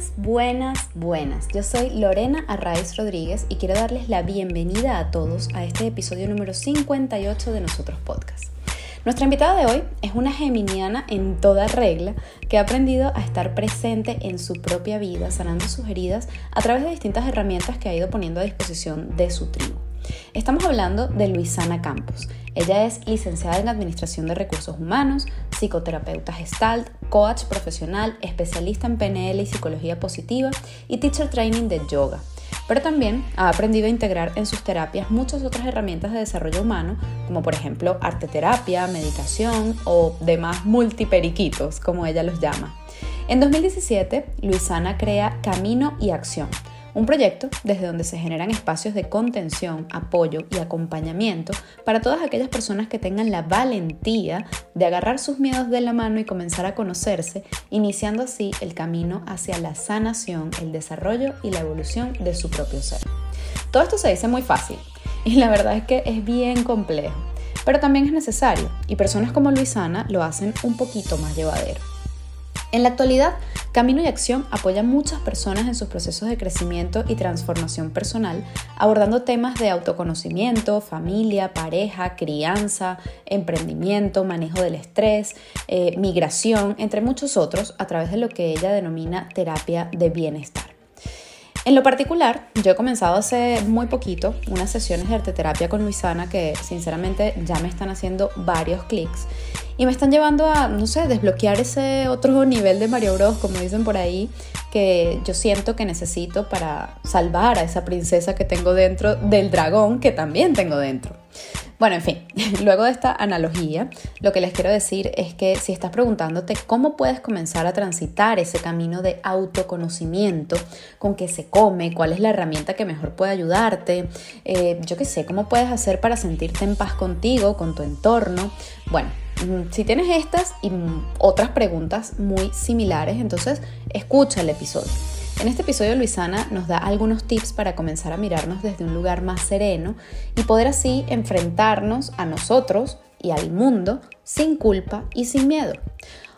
Buenas, buenas, buenas. Yo soy Lorena Arraiz Rodríguez y quiero darles la bienvenida a todos a este episodio número 58 de Nosotros Podcast. Nuestra invitada de hoy es una geminiana en toda regla que ha aprendido a estar presente en su propia vida, sanando sus heridas a través de distintas herramientas que ha ido poniendo a disposición de su tribu. Estamos hablando de Luisana Campos. Ella es licenciada en Administración de Recursos Humanos, psicoterapeuta gestalt, coach profesional, especialista en PNL y psicología positiva y teacher training de yoga. Pero también ha aprendido a integrar en sus terapias muchas otras herramientas de desarrollo humano, como por ejemplo arte terapia, meditación o demás multiperiquitos, como ella los llama. En 2017, Luisana crea Camino y Acción un proyecto desde donde se generan espacios de contención, apoyo y acompañamiento para todas aquellas personas que tengan la valentía de agarrar sus miedos de la mano y comenzar a conocerse, iniciando así el camino hacia la sanación, el desarrollo y la evolución de su propio ser. Todo esto se dice muy fácil y la verdad es que es bien complejo, pero también es necesario y personas como Luisana lo hacen un poquito más llevadero. En la actualidad, Camino y Acción apoya a muchas personas en sus procesos de crecimiento y transformación personal, abordando temas de autoconocimiento, familia, pareja, crianza, emprendimiento, manejo del estrés, eh, migración, entre muchos otros, a través de lo que ella denomina terapia de bienestar. En lo particular, yo he comenzado hace muy poquito unas sesiones de arteterapia con Luisana que sinceramente ya me están haciendo varios clics y me están llevando a, no sé, desbloquear ese otro nivel de Mario Bros, como dicen por ahí, que yo siento que necesito para salvar a esa princesa que tengo dentro del dragón que también tengo dentro. Bueno, en fin, luego de esta analogía, lo que les quiero decir es que si estás preguntándote cómo puedes comenzar a transitar ese camino de autoconocimiento, con qué se come, cuál es la herramienta que mejor puede ayudarte, eh, yo qué sé, cómo puedes hacer para sentirte en paz contigo, con tu entorno, bueno, si tienes estas y otras preguntas muy similares, entonces escucha el episodio. En este episodio Luisana nos da algunos tips para comenzar a mirarnos desde un lugar más sereno y poder así enfrentarnos a nosotros y al mundo sin culpa y sin miedo.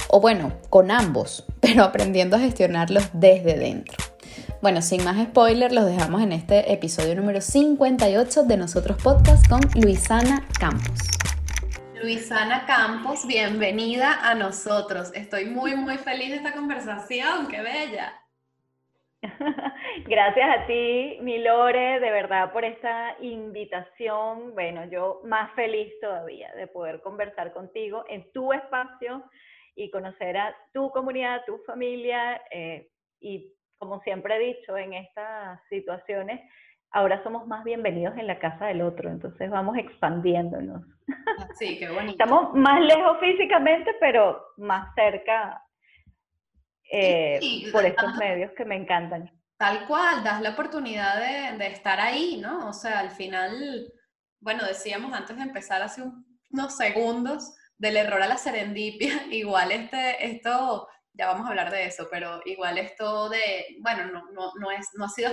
O bueno, con ambos, pero aprendiendo a gestionarlos desde dentro. Bueno, sin más spoiler, los dejamos en este episodio número 58 de Nosotros Podcast con Luisana Campos. Luisana Campos, bienvenida a nosotros. Estoy muy, muy feliz de esta conversación, qué bella. Gracias a ti, Milore, de verdad por esta invitación. Bueno, yo más feliz todavía de poder conversar contigo en tu espacio y conocer a tu comunidad, tu familia. Eh, y como siempre he dicho en estas situaciones, ahora somos más bienvenidos en la casa del otro, entonces vamos expandiéndonos. Ah, sí, qué bonito. Estamos más lejos físicamente, pero más cerca eh, por estos medios que me encantan. Tal cual, das la oportunidad de, estar ahí, ¿no? O sea, al final, bueno, decíamos antes de empezar hace unos segundos del error a la serendipia, igual este, esto, ya vamos a hablar de eso, pero igual esto de, bueno, no, no, no, es, no ha sido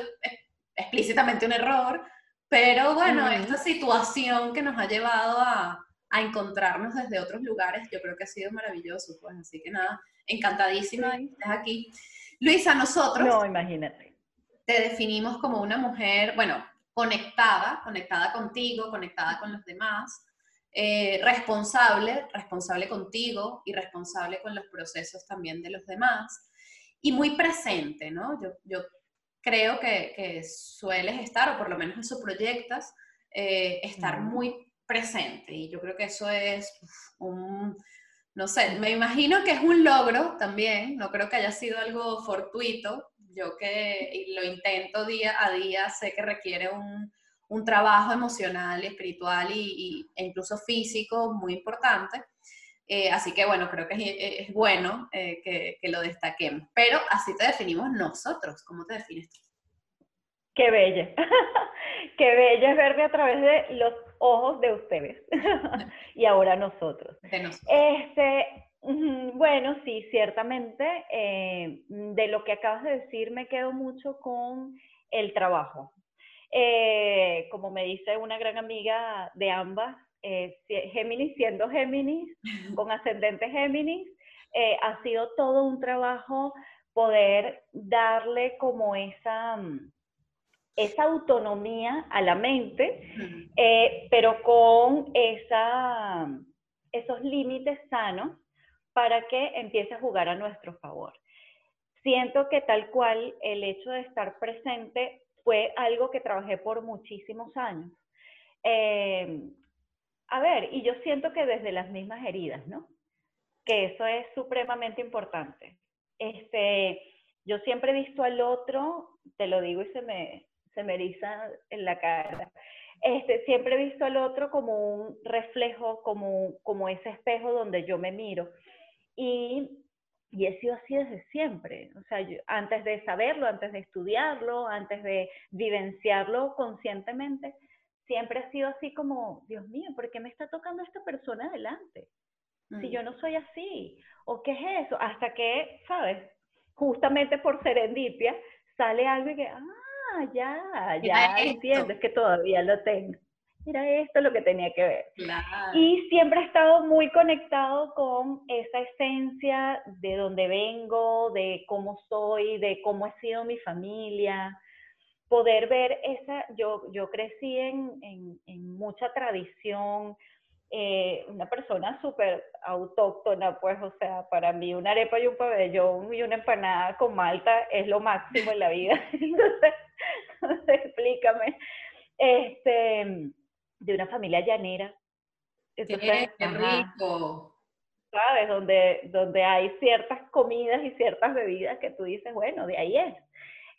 explícitamente un error, pero bueno, esta situación que nos ha llevado a, a, encontrarnos desde otros lugares, yo creo que ha sido maravilloso, pues así que nada, encantadísima de que estés aquí. Luisa, nosotros... No, imagínate. Te definimos como una mujer, bueno, conectada, conectada contigo, conectada con los demás, eh, responsable, responsable contigo y responsable con los procesos también de los demás, y muy presente, ¿no? Yo, yo creo que, que, sueles estar, o por lo menos eso proyectas, eh, estar muy presente. Y yo creo que eso es un, no sé, me imagino que es un logro también, no creo que haya sido algo fortuito. Yo que lo intento día a día, sé que requiere un, un trabajo emocional, espiritual y, e incluso físico muy importante. Eh, así que bueno, creo que es, bueno eh, que, que, lo destaquemos. Pero así te definimos nosotros. ¿Cómo te defines tú? Qué bella. Qué bella es verme a través de los ojos de ustedes. y ahora nosotros. Este, bueno, sí, ciertamente. Eh, de lo que acabas de decir, me quedo mucho con el trabajo. como me dice una gran amiga de ambas, eh, Géminis siendo Géminis, con ascendente Géminis, eh, ha sido todo un trabajo poder darle como esa, mm, esa autonomía a la mente, eh, pero con esa, esos límites sanos para que empiece a jugar a nuestro favor. Siento que tal cual el hecho de estar presente fue algo que trabajé por muchísimos años. Eh, a ver, y yo siento que desde las mismas heridas, ¿no? Que eso es supremamente importante. Este, yo siempre he visto al otro, te lo digo y se me, se me eriza en la cara. Este, siempre he visto al otro como un reflejo, como, como ese espejo donde yo me miro. Y, y he sido así desde siempre. O sea, antes de saberlo, antes de estudiarlo, antes de vivenciarlo conscientemente, siempre ha sido así como, Dios mío, ¿por qué me está tocando esta persona adelante? Si mm. yo no soy así, o qué es eso, hasta que, ¿sabes? Justamente por serendipia sale algo y que, ah, ya, ya entiendo, es que todavía lo tengo. Mira esto lo que tenía que ver. Y siempre he estado muy conectado con esa esencia de donde vengo, de cómo soy, de cómo ha sido mi familia, poder ver esa, yo, yo crecí en, en, mucha tradición, eh, una persona súper autóctona, pues, o sea, para mí una arepa y un pabellón y una empanada con malta es lo máximo en la vida. entonces, explícame. Este, de una familia llanera. Entonces, qué, rico. ¿Sabes? Donde, donde hay ciertas comidas y ciertas bebidas que tú dices, bueno, de ahí es.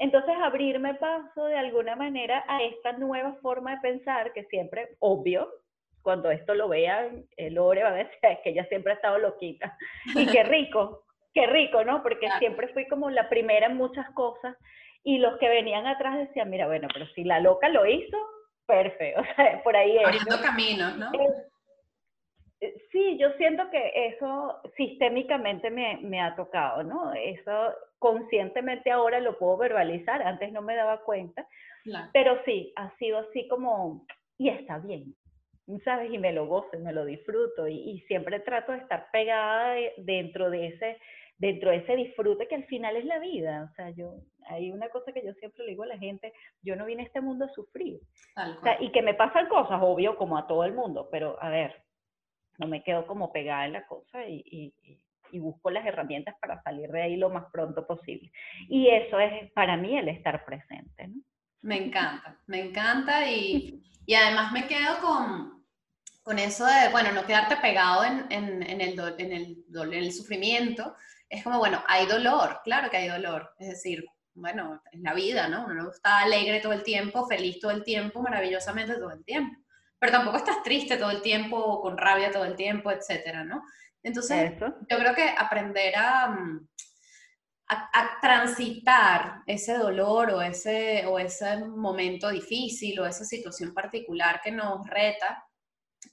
Entonces, abrirme paso de alguna manera a esta nueva forma de pensar, que siempre, obvio, cuando esto lo vean, el Lore va a decir, es que ella siempre ha estado loquita. Y qué rico, qué rico, ¿no? Porque siempre fui como la primera en muchas cosas y los que venían atrás decían, mira, bueno, pero si la loca lo hizo, perfecto, o sea, por ahí es. Abriendo caminos, ¿no? Eh, sí, yo siento que eso sistémicamente me, me ha tocado, ¿no? Eso conscientemente ahora lo puedo verbalizar, antes no me daba cuenta, pero sí, ha sido así como, y está bien, ¿sabes? Y me lo gozo, me lo disfruto y, siempre trato de estar pegada dentro de ese dentro de ese disfrute que al final es la vida. O sea, yo, hay una cosa que yo siempre le digo a la gente, yo no vine a este mundo a sufrir. O sea, y que me pasan cosas, obvio, como a todo el mundo, pero a ver, no me quedo como pegada en la cosa y, y busco las herramientas para salir de ahí lo más pronto posible. Y eso es para mí el estar presente. ¿no? Me encanta, me encanta y, y además me quedo con, con, eso de, bueno, no quedarte pegado en, en, en el, en, el, en el sufrimiento. Es como, bueno, hay dolor, claro que hay dolor. Es decir, bueno, es la vida, ¿no? Uno no está alegre todo el tiempo, feliz todo el tiempo, maravillosamente todo el tiempo. Pero tampoco estás triste todo el tiempo, con rabia todo el tiempo, etcétera, ¿no? Entonces, yo creo que aprender mm, a, a, transitar ese dolor o ese, o ese momento difícil o esa situación particular que nos reta,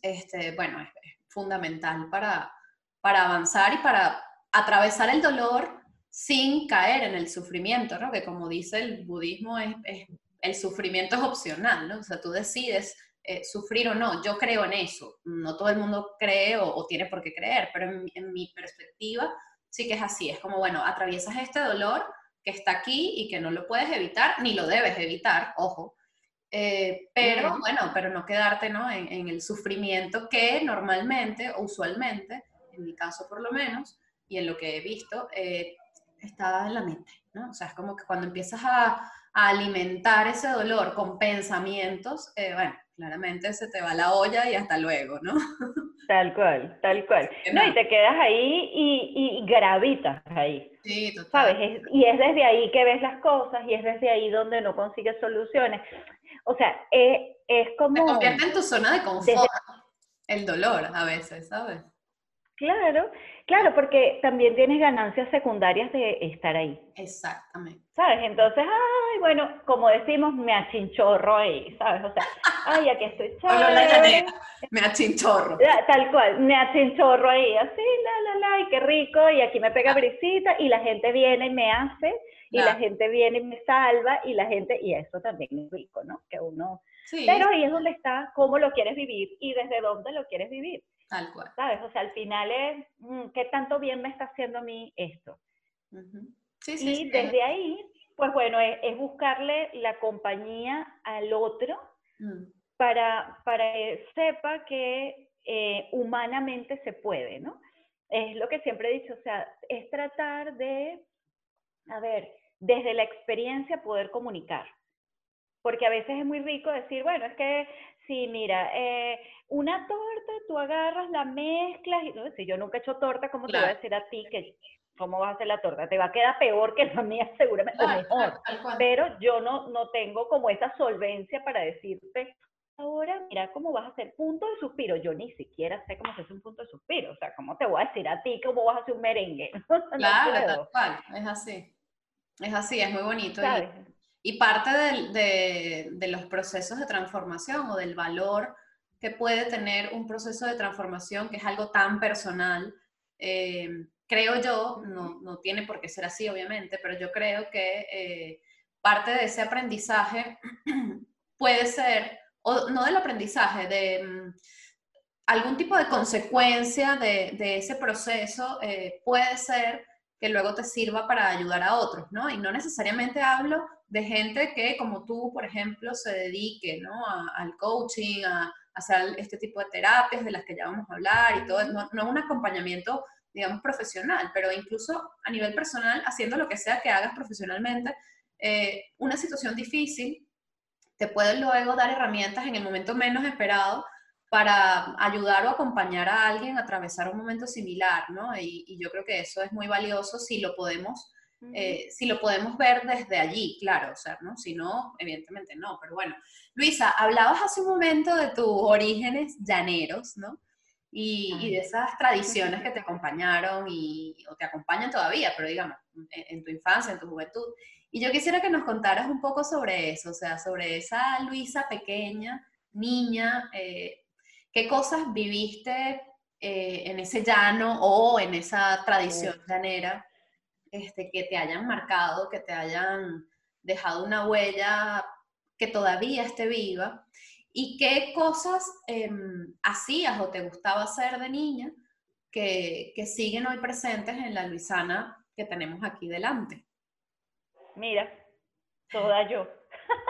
este, bueno, es, fundamental para, para avanzar y para atravesar el dolor sin caer en el sufrimiento, ¿no? Que como dice el budismo, es, el sufrimiento es opcional, ¿no? O sea, tú decides eh, sufrir o no. Yo creo en eso. No todo el mundo cree o, tiene por qué creer, pero en, mi perspectiva sí que es así. Es como, bueno, atraviesas este dolor que está aquí y que no lo puedes evitar, ni lo debes evitar, ojo. Eh, pero bueno, pero no quedarte ¿no? En, el sufrimiento que normalmente o usualmente, en mi caso por lo menos, y en lo que he visto, eh, está en la mente, ¿no? O sea, es como que cuando empiezas a, alimentar ese dolor con pensamientos, bueno, claramente se te va la olla y hasta luego, ¿no? Tal cual, tal cual. No, y te quedas ahí y, y gravitas ahí. Sí, total. ¿Sabes? y es desde ahí que ves las cosas y es desde ahí donde no consigues soluciones. O sea, es, es como... Te convierte en tu zona de confort, el dolor a veces, ¿sabes? Claro, claro, porque también tienes ganancias secundarias de estar ahí. Exactamente. ¿Sabes? Entonces, ay, bueno, como decimos, me achinchorro ahí, ¿sabes? O sea, ay, aquí estoy chévere. me achinchorro. Tal cual, me achinchorro ahí, así, la, la, la, y qué rico, y aquí me pega brisita, y la gente viene y me hace, y la gente viene y me salva, y la gente, y eso también es rico, ¿no? Que uno... Sí. Pero ahí es donde está cómo lo quieres vivir y desde dónde lo quieres vivir. Tal cual. ¿Sabes? O sea, al final es, mm, ¿qué tanto bien me está haciendo a mí esto? y desde ahí, pues bueno, es, buscarle la compañía al otro mm. para, para que sepa que eh, humanamente se puede, ¿no? Es lo que siempre he dicho, o sea, es tratar de, a ver, desde la experiencia poder comunicar. Porque a veces es muy rico decir, bueno, es que sí, mira, eh, una torta, tú agarras, la mezclas, y no, si yo nunca he hecho torta, ¿cómo te voy a decir a ti que cómo vas a hacer la torta? Te va a quedar peor que la mía seguramente, o mejor. Pero yo no, no tengo como esa solvencia para decirte, ahora mira cómo vas a hacer punto de suspiro. Yo ni siquiera sé cómo se hace un punto de suspiro. O sea, ¿cómo te voy a decir a ti cómo vas a hacer un merengue? claro, tal es así. Es así, es muy bonito. Y, parte de, de, los procesos de transformación o del valor que puede tener un proceso de transformación que es algo tan personal, eh, creo yo, no, no, tiene por qué ser así obviamente, pero yo creo que eh, parte de ese aprendizaje puede ser o no del aprendizaje, de mm, algún tipo de consecuencia de, ese proceso eh, puede ser que luego te sirva para ayudar a otros, ¿no? Y no necesariamente hablo de gente que, como tú, por ejemplo, se dedique, ¿no? al coaching, a, hacer este tipo de terapias de las que ya vamos a hablar y todo, no, no un acompañamiento, digamos, profesional, pero incluso a nivel personal, haciendo lo que sea que hagas profesionalmente, eh, una situación difícil te pueden luego dar herramientas en el momento menos esperado para ayudar o acompañar a alguien a atravesar un momento similar, ¿no? Y, yo creo que eso es muy valioso si lo podemos, eh, si lo podemos ver desde allí, claro, o sea, ¿no? Si no, evidentemente no, pero bueno. Luisa, hablabas hace un momento de tus orígenes llaneros, ¿no? Y, de esas tradiciones que te acompañaron y, o te acompañan todavía, pero digamos, en tu infancia, en tu juventud. Y yo quisiera que nos contaras un poco sobre eso, o sea, sobre esa Luisa pequeña, niña, eh, qué cosas viviste eh, en ese llano o en esa tradición llanera este, que te hayan marcado, que te hayan dejado una huella que todavía esté viva, y qué cosas em, hacías o te gustaba hacer de niña que, que siguen hoy presentes en la Luisana que tenemos aquí delante. Mira, toda yo.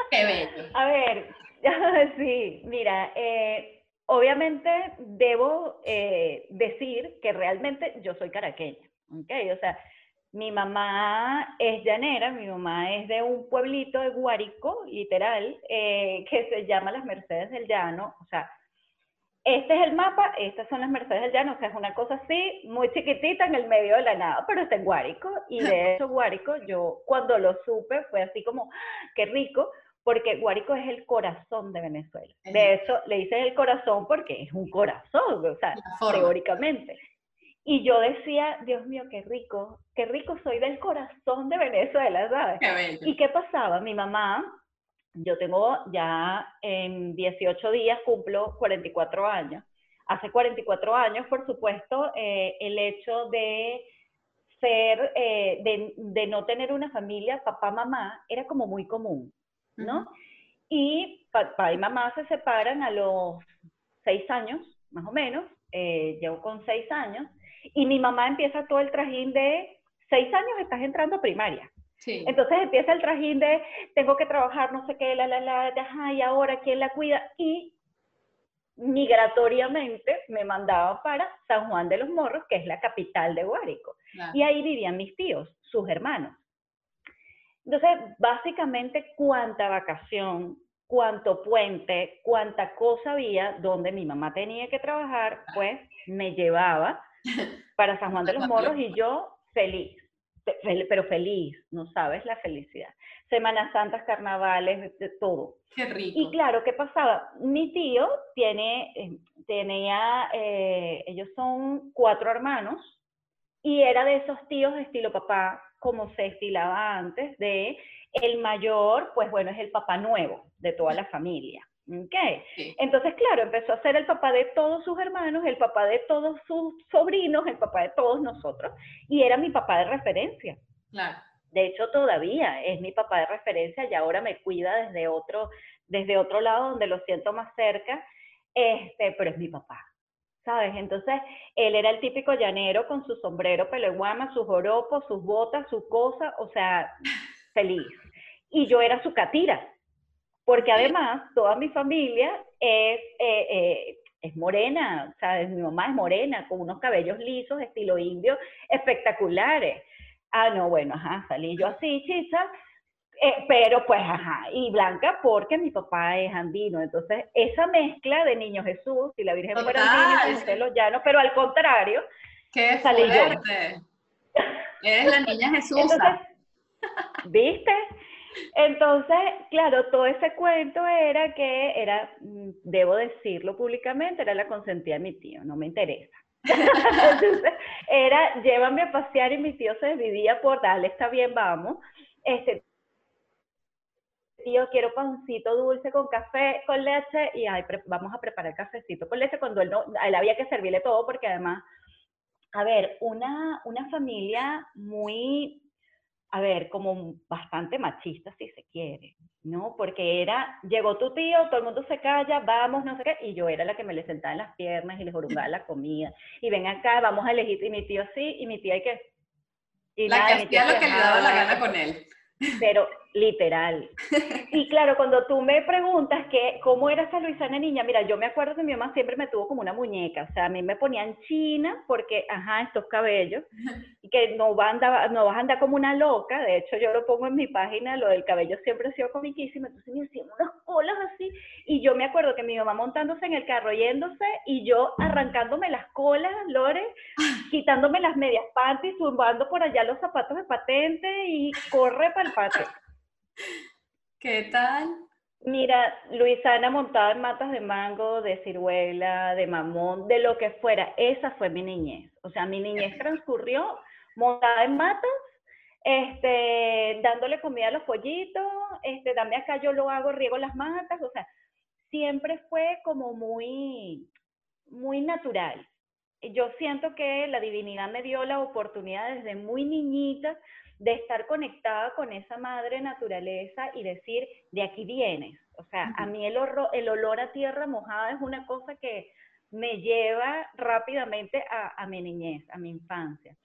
Qué bello. A ver, sí, mira, eh, obviamente debo eh, decir que realmente yo soy caraqueña, ¿ok? O sea, mi mamá es llanera, mi mamá es de un pueblito de Guárico, literal, eh, que se llama Las Mercedes del Llano, o sea, este es el mapa, estas son las Mercedes del Llano, o sea, es una cosa así, muy chiquitita en el medio de la nada, pero está en Guárico, y de hecho Guárico, yo cuando lo supe fue así como, ¡ah! qué rico, porque Guárico es el corazón de Venezuela. De hecho, le dices el corazón porque es un corazón, o sea, teóricamente. Y yo decía, Dios mío, qué rico, qué rico soy del corazón de Venezuela, ¿sabes? Qué ¿Y qué pasaba? Mi mamá yo tengo ya en 18 días cumplo 44 años. Hace 44 años, por supuesto, eh, el hecho de ser, eh, de, no tener una familia, papá, mamá, era como muy común, ¿no? Y papá y mamá se separan a los 6 años, más o menos, eh, llevo con 6 años, y mi mamá empieza todo el trajín de 6 años estás entrando a primaria. Entonces empieza el trajín de tengo que trabajar, no sé qué, la, la, la, ajá, y ahora quién la cuida. Y migratoriamente me mandaba para San Juan de los Morros, que es la capital de Guárico. Y ahí vivían mis tíos, sus hermanos. Entonces, básicamente, cuánta vacación, cuánto puente, cuánta cosa había donde mi mamá tenía que trabajar, pues me llevaba para San Juan de los Morros y yo feliz pero feliz, no sabes la felicidad. Semanas Santas, carnavales, de, todo. Qué rico. Y claro, ¿qué pasaba? Mi tío tiene, eh, tenía, eh, ellos son cuatro hermanos y era de esos tíos de estilo papá, como se estilaba antes, de el mayor, pues bueno, es el papá nuevo de toda la familia. Okay. Entonces, claro, empezó a ser el papá de todos sus hermanos, el papá de todos sus sobrinos, el papá de todos nosotros, y era mi papá de referencia. Claro. De hecho, todavía es mi papá de referencia y ahora me cuida desde otro, desde otro lado donde lo siento más cerca, este, pero es mi papá. ¿Sabes? Entonces, él era el típico llanero con su sombrero, pelo guama, sus joropos, sus botas, su cosa, o sea, feliz. Y yo era su catira, porque además toda mi familia es, eh, eh, es morena, ¿sabes? Mi mamá es morena, con unos cabellos lisos, estilo indio, espectaculares. Ah, no, bueno, ajá, salí yo así, chicha, eh, pero pues, ajá, y blanca porque mi papá es andino. Entonces, esa mezcla de Niño Jesús y la Virgen fuera andina, de los llanos, pero al contrario, ¡Qué salí fuerte! Eres la niña Jesús. ¿Viste? Entonces, claro, todo ese cuento era que era, mm, debo decirlo públicamente, era la consentida de mi tío, no me interesa. Entonces, era, llévame a pasear y mi tío se dividía por, dale, está bien, vamos. Este, tío, quiero pancito dulce con café, con leche, y ay, vamos a preparar cafecito con leche cuando él no, a él había que servirle todo porque además, a ver, una, una familia muy, a ver, como bastante machista si se quiere, ¿no? Porque era, llegó tu tío, todo el mundo se calla, vamos, no sé qué, y yo era la que me le sentaba en las piernas y les orugaba la comida, y ven acá, vamos a elegir, y mi tío sí, y mi tía hay que... Y la que hacía lo que le daba la gana con él. Pero literal. Y claro, cuando tú me preguntas que cómo era esa Luisana niña, mira, yo me acuerdo que mi mamá siempre me tuvo como una muñeca, o sea, a mí me ponían china porque, ajá, estos cabellos, y que no, va a andar, no vas a andar como una loca, de hecho yo lo pongo en mi página, lo del cabello siempre ha sido comiquísimo, entonces me hacían unas colas así, y yo me acuerdo que mi mamá montándose en el carro yéndose, y yo arrancándome las colas, Lore, quitándome las medias panties, tumbando por allá los zapatos de patente, y corre para el patio. ¿Qué tal? Mira, Luisana montada en matas de mango, de ciruela, de mamón, de lo que fuera. Esa fue mi niñez. O sea, mi niñez transcurrió montada en matas, este, dándole comida a los pollitos, este, dame acá yo lo hago, riego las matas, o sea, siempre fue como muy, muy natural. Yo siento que la divinidad me dio la oportunidad desde muy niñita de estar conectada con esa madre naturaleza y decir, de aquí vienes. O sea, a mí el, el olor a tierra mojada es una cosa que me lleva rápidamente a, mi niñez, a mi infancia.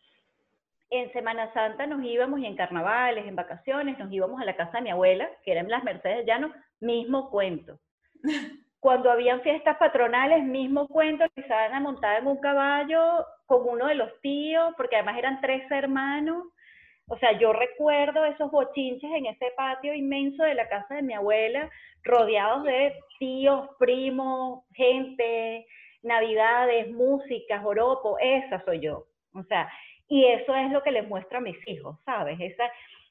En Semana Santa nos íbamos y en carnavales, en vacaciones, nos íbamos a la casa de mi abuela, que era en las Mercedes Llano, mismo cuento. Cuando habían fiestas patronales, mismo cuento, a montada en un caballo con uno de los tíos, porque además eran tres hermanos, o sea, yo recuerdo esos bochinches en ese patio inmenso de la casa de mi abuela, rodeados de tíos, primos, gente, navidades, música, joropo, esa soy yo. O sea, y eso es lo que les muestro a mis hijos, ¿sabes? Esa,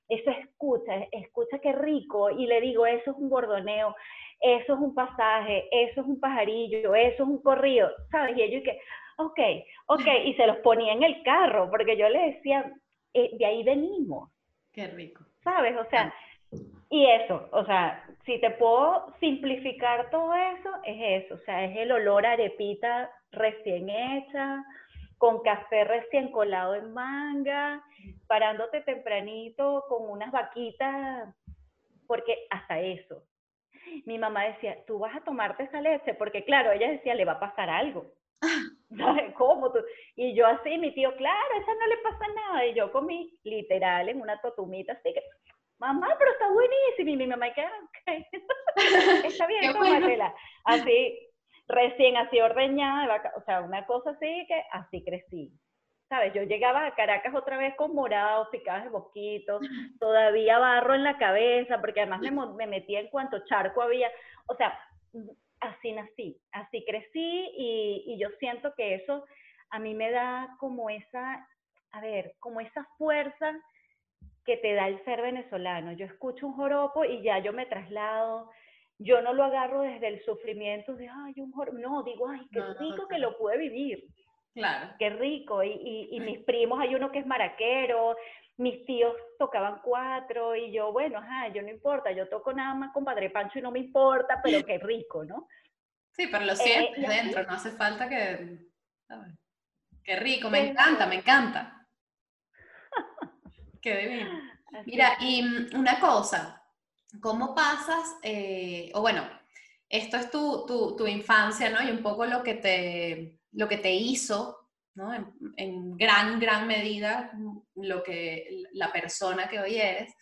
eso escucha, escucha qué rico, y le digo, eso es un bordoneo, eso es un pasaje, eso es un pajarillo, eso es un corrido, ¿sabes? Y ellos que, ok, ok, y se los ponía en el carro, porque yo les decía, eh, de ahí venimos. Qué rico. ¿Sabes? O sea, y eso, o sea, si te puedo simplificar todo eso, es eso, o sea, es el olor a arepita recién hecha, con café recién colado en manga, parándote tempranito con unas vaquitas, porque hasta eso. Mi mamá decía, tú vas a tomarte esa leche, porque claro, ella decía, le va a pasar algo. ¿Cómo? Tú? Y yo así, mi tío, claro, esa no le pasa nada. Y yo comí literal en una totumita, así que, mamá, pero está buenísimo. Y mi mamá, que, ok, está bien, tómatela. Así, recién así ordeñada, o sea, una cosa así que así crecí. ¿Sabes? Yo llegaba a Caracas otra vez con morados, picadas de boquitos, todavía barro en la cabeza, porque además me, me metía en cuanto charco había. O sea, así nací, así crecí y, yo siento que eso a mí me da como esa, a ver, como esa fuerza que te da el ser venezolano. Yo escucho un joropo y ya yo me traslado, yo no lo agarro desde el sufrimiento de, ay, un joropo, no, digo, ay, qué rico que lo pude vivir. Claro. Qué rico. Y, y, mis primos, hay uno que es maraquero, mis tíos tocaban cuatro y yo, bueno, ajá, yo no importa, yo toco nada más con Padre Pancho y no me importa, pero qué rico, ¿no? Sí, pero lo eh, sientes dentro, no hace falta que... Qué rico, me encanta, me encanta. Qué divino. Mira, y mm, una cosa, ¿cómo pasas, eh, o bueno, esto es tu, tu, tu, infancia, ¿no? Y un poco lo que te, lo que te hizo, ¿no? En, gran, gran medida, lo que la persona que hoy eres.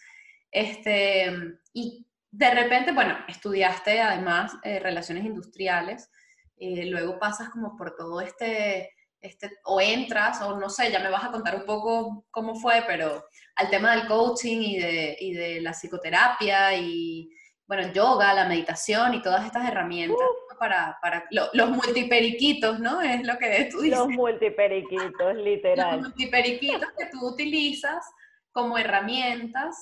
Este, y de repente, bueno, estudiaste además eh, relaciones industriales, eh, luego pasas como por todo este, este, o entras, o no sé, ya me vas a contar un poco cómo fue, pero al tema del coaching y de, y de la psicoterapia y, bueno, yoga, la meditación y todas estas herramientas para, para los multiperiquitos, ¿no? Es lo que tú dices. Los multiperiquitos, literal. Los multiperiquitos que tú utilizas como herramientas,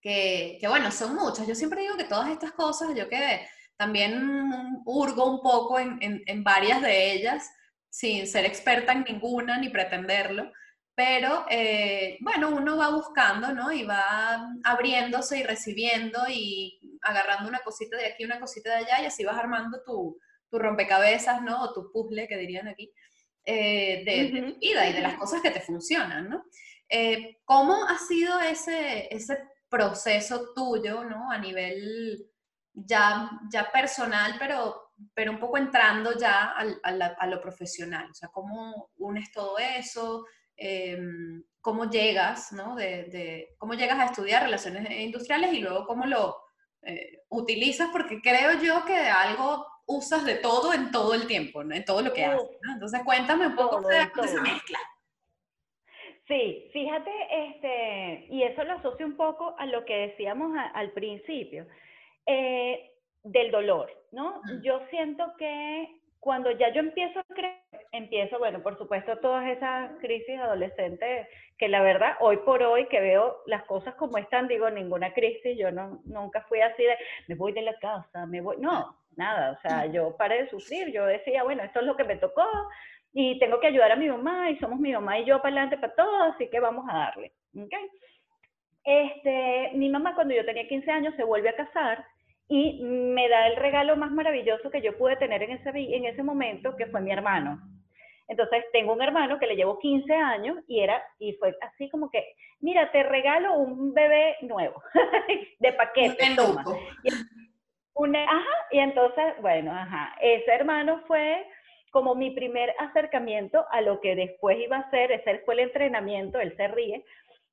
que, que, bueno, son muchas. Yo siempre digo que todas estas cosas, yo que también hurgo un poco en, en, en varias de ellas, sin ser experta en ninguna ni pretenderlo, pero eh, bueno, uno va buscando, ¿no? Y va abriéndose y recibiendo y agarrando una cosita de aquí, una cosita de allá, y así vas armando tu, tu rompecabezas, ¿no? O tu puzzle, que dirían aquí, eh, de, tu vida y de las cosas que te funcionan, ¿no? Eh, ¿Cómo ha sido ese, ese proceso tuyo, ¿no? A nivel ya, ya personal, pero, pero un poco entrando ya al, a lo profesional. O sea, ¿cómo unes todo eso? Em, cómo llegas, ¿no? De, cómo llegas a estudiar relaciones industriales y luego cómo lo eh, utilizas, porque creo yo que algo usas de todo en todo el tiempo, en todo lo que haces. Entonces cuéntame un poco de, esa mezcla. Sí, fíjate, este, y eso lo asocio un poco a lo que decíamos al principio, eh, del dolor, ¿no? Yo siento que cuando ya yo empiezo a creer, empiezo, bueno, por supuesto, todas esas crisis adolescentes, que la verdad, hoy por hoy, que veo las cosas como están, digo, ninguna crisis, yo no, nunca fui así de, me voy de la casa, me voy, no, nada, o sea, yo paré de sufrir, yo decía, bueno, esto es lo que me tocó, y tengo que ayudar a mi mamá, y somos mi mamá y yo para adelante para todo, así que vamos a darle, ¿ok? Este, mi mamá cuando yo tenía 15 años se vuelve a casar, y me da el regalo más maravilloso que yo pude tener en ese, en ese momento, que fue mi hermano. Entonces, tengo un hermano que le llevo 15 años y era, y fue así como que, mira, te regalo un bebé nuevo, de paquete, toma. Y, ajá, y entonces, bueno, ajá, ese hermano fue como mi primer acercamiento a lo que después iba a ser, ese fue el entrenamiento, él se ríe,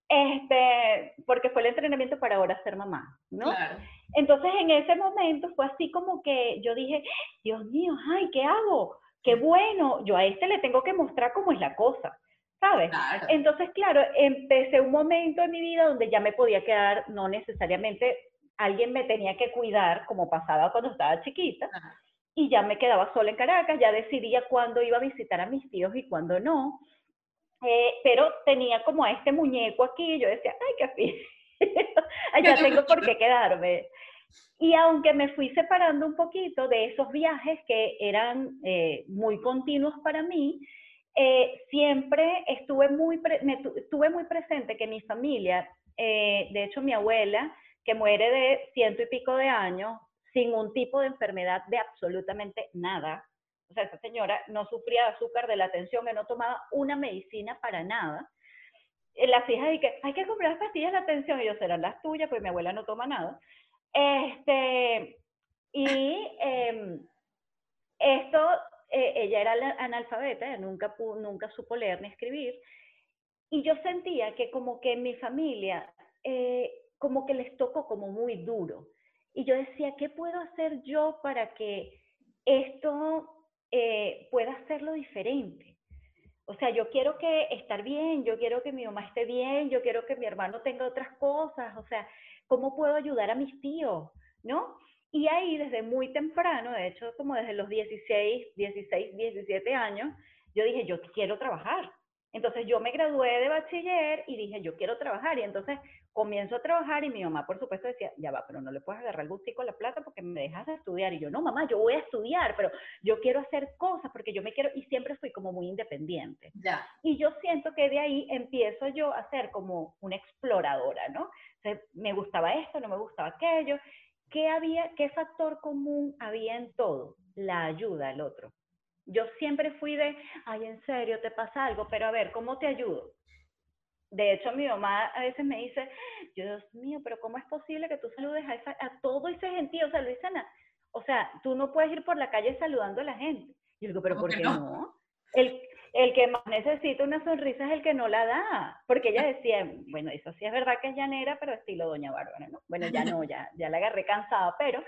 este, porque fue el entrenamiento para ahora ser mamá, ¿no? Claro. Entonces en ese momento fue así como que yo dije, Dios mío, ay, ¿qué hago? Qué bueno, yo a este le tengo que mostrar cómo es la cosa, ¿sabes? Entonces, claro, empecé un momento en mi vida donde ya me podía quedar, no necesariamente alguien me tenía que cuidar como pasaba cuando estaba chiquita, y ya me quedaba sola en Caracas, ya decidía cuándo iba a visitar a mis tíos y cuándo no. Eh, pero tenía como a este muñeco aquí y yo decía, ay, qué fin, ya tengo por qué quedarme. Y aunque me fui separando un poquito de esos viajes que eran eh, muy continuos para mí, eh, siempre estuve muy, me estuve muy presente que mi familia, de hecho mi abuela, que muere de ciento y pico de años, sin un tipo de enfermedad de absolutamente nada, o sea, esa señora no sufría de azúcar, de la tensión, que no tomaba una medicina para nada. Eh, las hijas de que hay que comprar pastillas de la tensión, y yo serán las tuyas, pues mi abuela no toma nada. Este, y em, esto, eh, ella era analfabeta, nunca, nunca supo leer ni escribir, y yo sentía que como que en mi familia, eh, como que les tocó como muy duro. Y yo decía, ¿qué puedo hacer yo para que esto pueda hacerlo diferente. O sea, yo quiero que estar bien, yo quiero que mi mamá esté bien, yo quiero que mi hermano tenga otras cosas, o sea, ¿cómo puedo ayudar a mis tíos? ¿No? Y ahí desde muy temprano, de hecho como desde los 16, 16, 17 años, yo dije, yo quiero trabajar. Entonces yo me gradué de bachiller y dije, yo quiero trabajar. Y entonces comienzo a trabajar y mi mamá, por supuesto, decía, ya va, pero no le puedes agarrar el gustico a la plata porque me dejas de estudiar. Y yo, no, mamá, yo voy a estudiar, pero yo quiero hacer cosas porque yo me quiero, y siempre fui como muy independiente. Ya. Y yo siento que de ahí empiezo yo a ser como una exploradora, ¿no? me gustaba esto, no me gustaba aquello. ¿Qué había, qué factor común había en todo? La ayuda al otro. Yo siempre fui de, ay, en serio, te pasa algo, pero a ver, ¿cómo te ayudo? De hecho, mi mamá a veces me dice, Dios mío, pero ¿cómo es posible que tú saludes a, esa, a todo ese gentío? O sea, Luisana, O sea, tú no puedes ir por la calle saludando a la gente. Y yo digo, pero ¿por qué no? El, el que más necesita una sonrisa es el que no la da, porque ella decía, bueno, eso sí es verdad que es llanera, pero estilo Doña Bárbara, ¿no? Bueno, ya no, ya, ya la agarré cansada, pero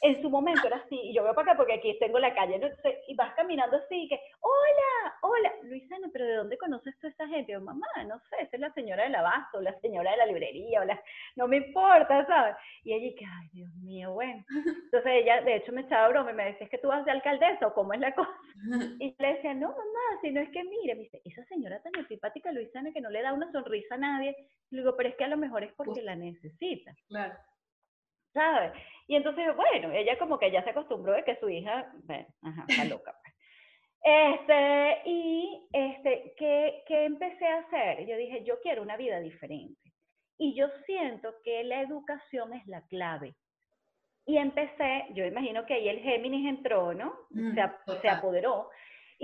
en su momento era así, y yo veo para acá porque aquí tengo la calle, ¿no? y vas caminando así, que, hola, hola, Luisana, pero ¿de dónde conoces tú a esa gente? yo, mamá, no sé, esa es la señora del abasto, la señora de la librería, o la, no me importa, ¿sabes? Y ella, que, ay, Dios mío, bueno. Entonces ella, de hecho, me echaba broma y me decía, es que tú vas de alcaldesa, ¿o cómo es la cosa? Y le decía, no, mamá, si no es que mire, me dice, esa señora tan simpática Luisana que no le da una sonrisa a nadie. Le digo, pero es que a lo mejor es porque la necesita. Claro. ¿Sabes? Y entonces, bueno, ella como que ya se acostumbró de que su hija, bueno, ajá, está loca. Pues. Este, y este, ¿qué, ¿qué empecé a hacer? Yo dije, yo quiero una vida diferente. Y yo siento que la educación es la clave. Y empecé, yo imagino que ahí el Géminis entró, ¿no? Mm, se, se, apoderó.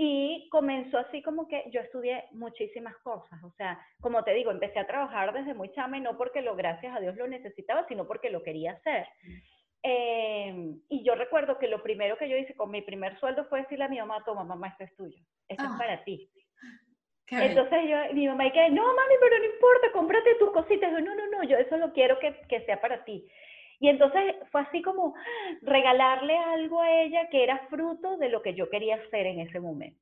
Y comenzó así como que yo estudié muchísimas cosas, o sea, como te digo, empecé a trabajar desde muy chama y no porque lo, gracias a Dios lo necesitaba, sino porque lo quería hacer. Eh, y yo recuerdo que lo primero que yo hice con mi primer sueldo fue decirle a mi mamá, toma mamá, esto es tuyo, esto es ah. para ti. Entonces yo, mi mamá y no mami, pero no importa, cómprate tus cositas. Yo, no, no, no, yo eso lo quiero que, que sea para ti. Y entonces fue así como regalarle algo a ella que era fruto de lo que yo quería hacer en ese momento.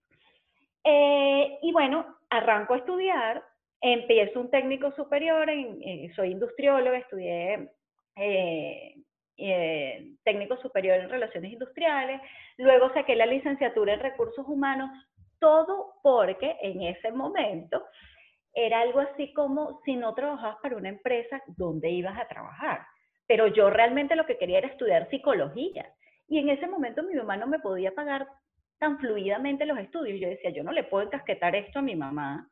Eh, y bueno, arranco a estudiar, empiezo un técnico superior, en, eh, soy industrióloga, estudié eh, técnico superior en relaciones industriales, luego saqué la licenciatura en recursos humanos, todo porque en ese momento era algo así como si no trabajabas para una empresa, ¿dónde ibas a trabajar? Pero yo realmente lo que quería era estudiar psicología. Y en ese momento mi mamá no me podía pagar tan fluidamente los estudios. Yo decía, yo no le puedo encasquetar esto a mi mamá,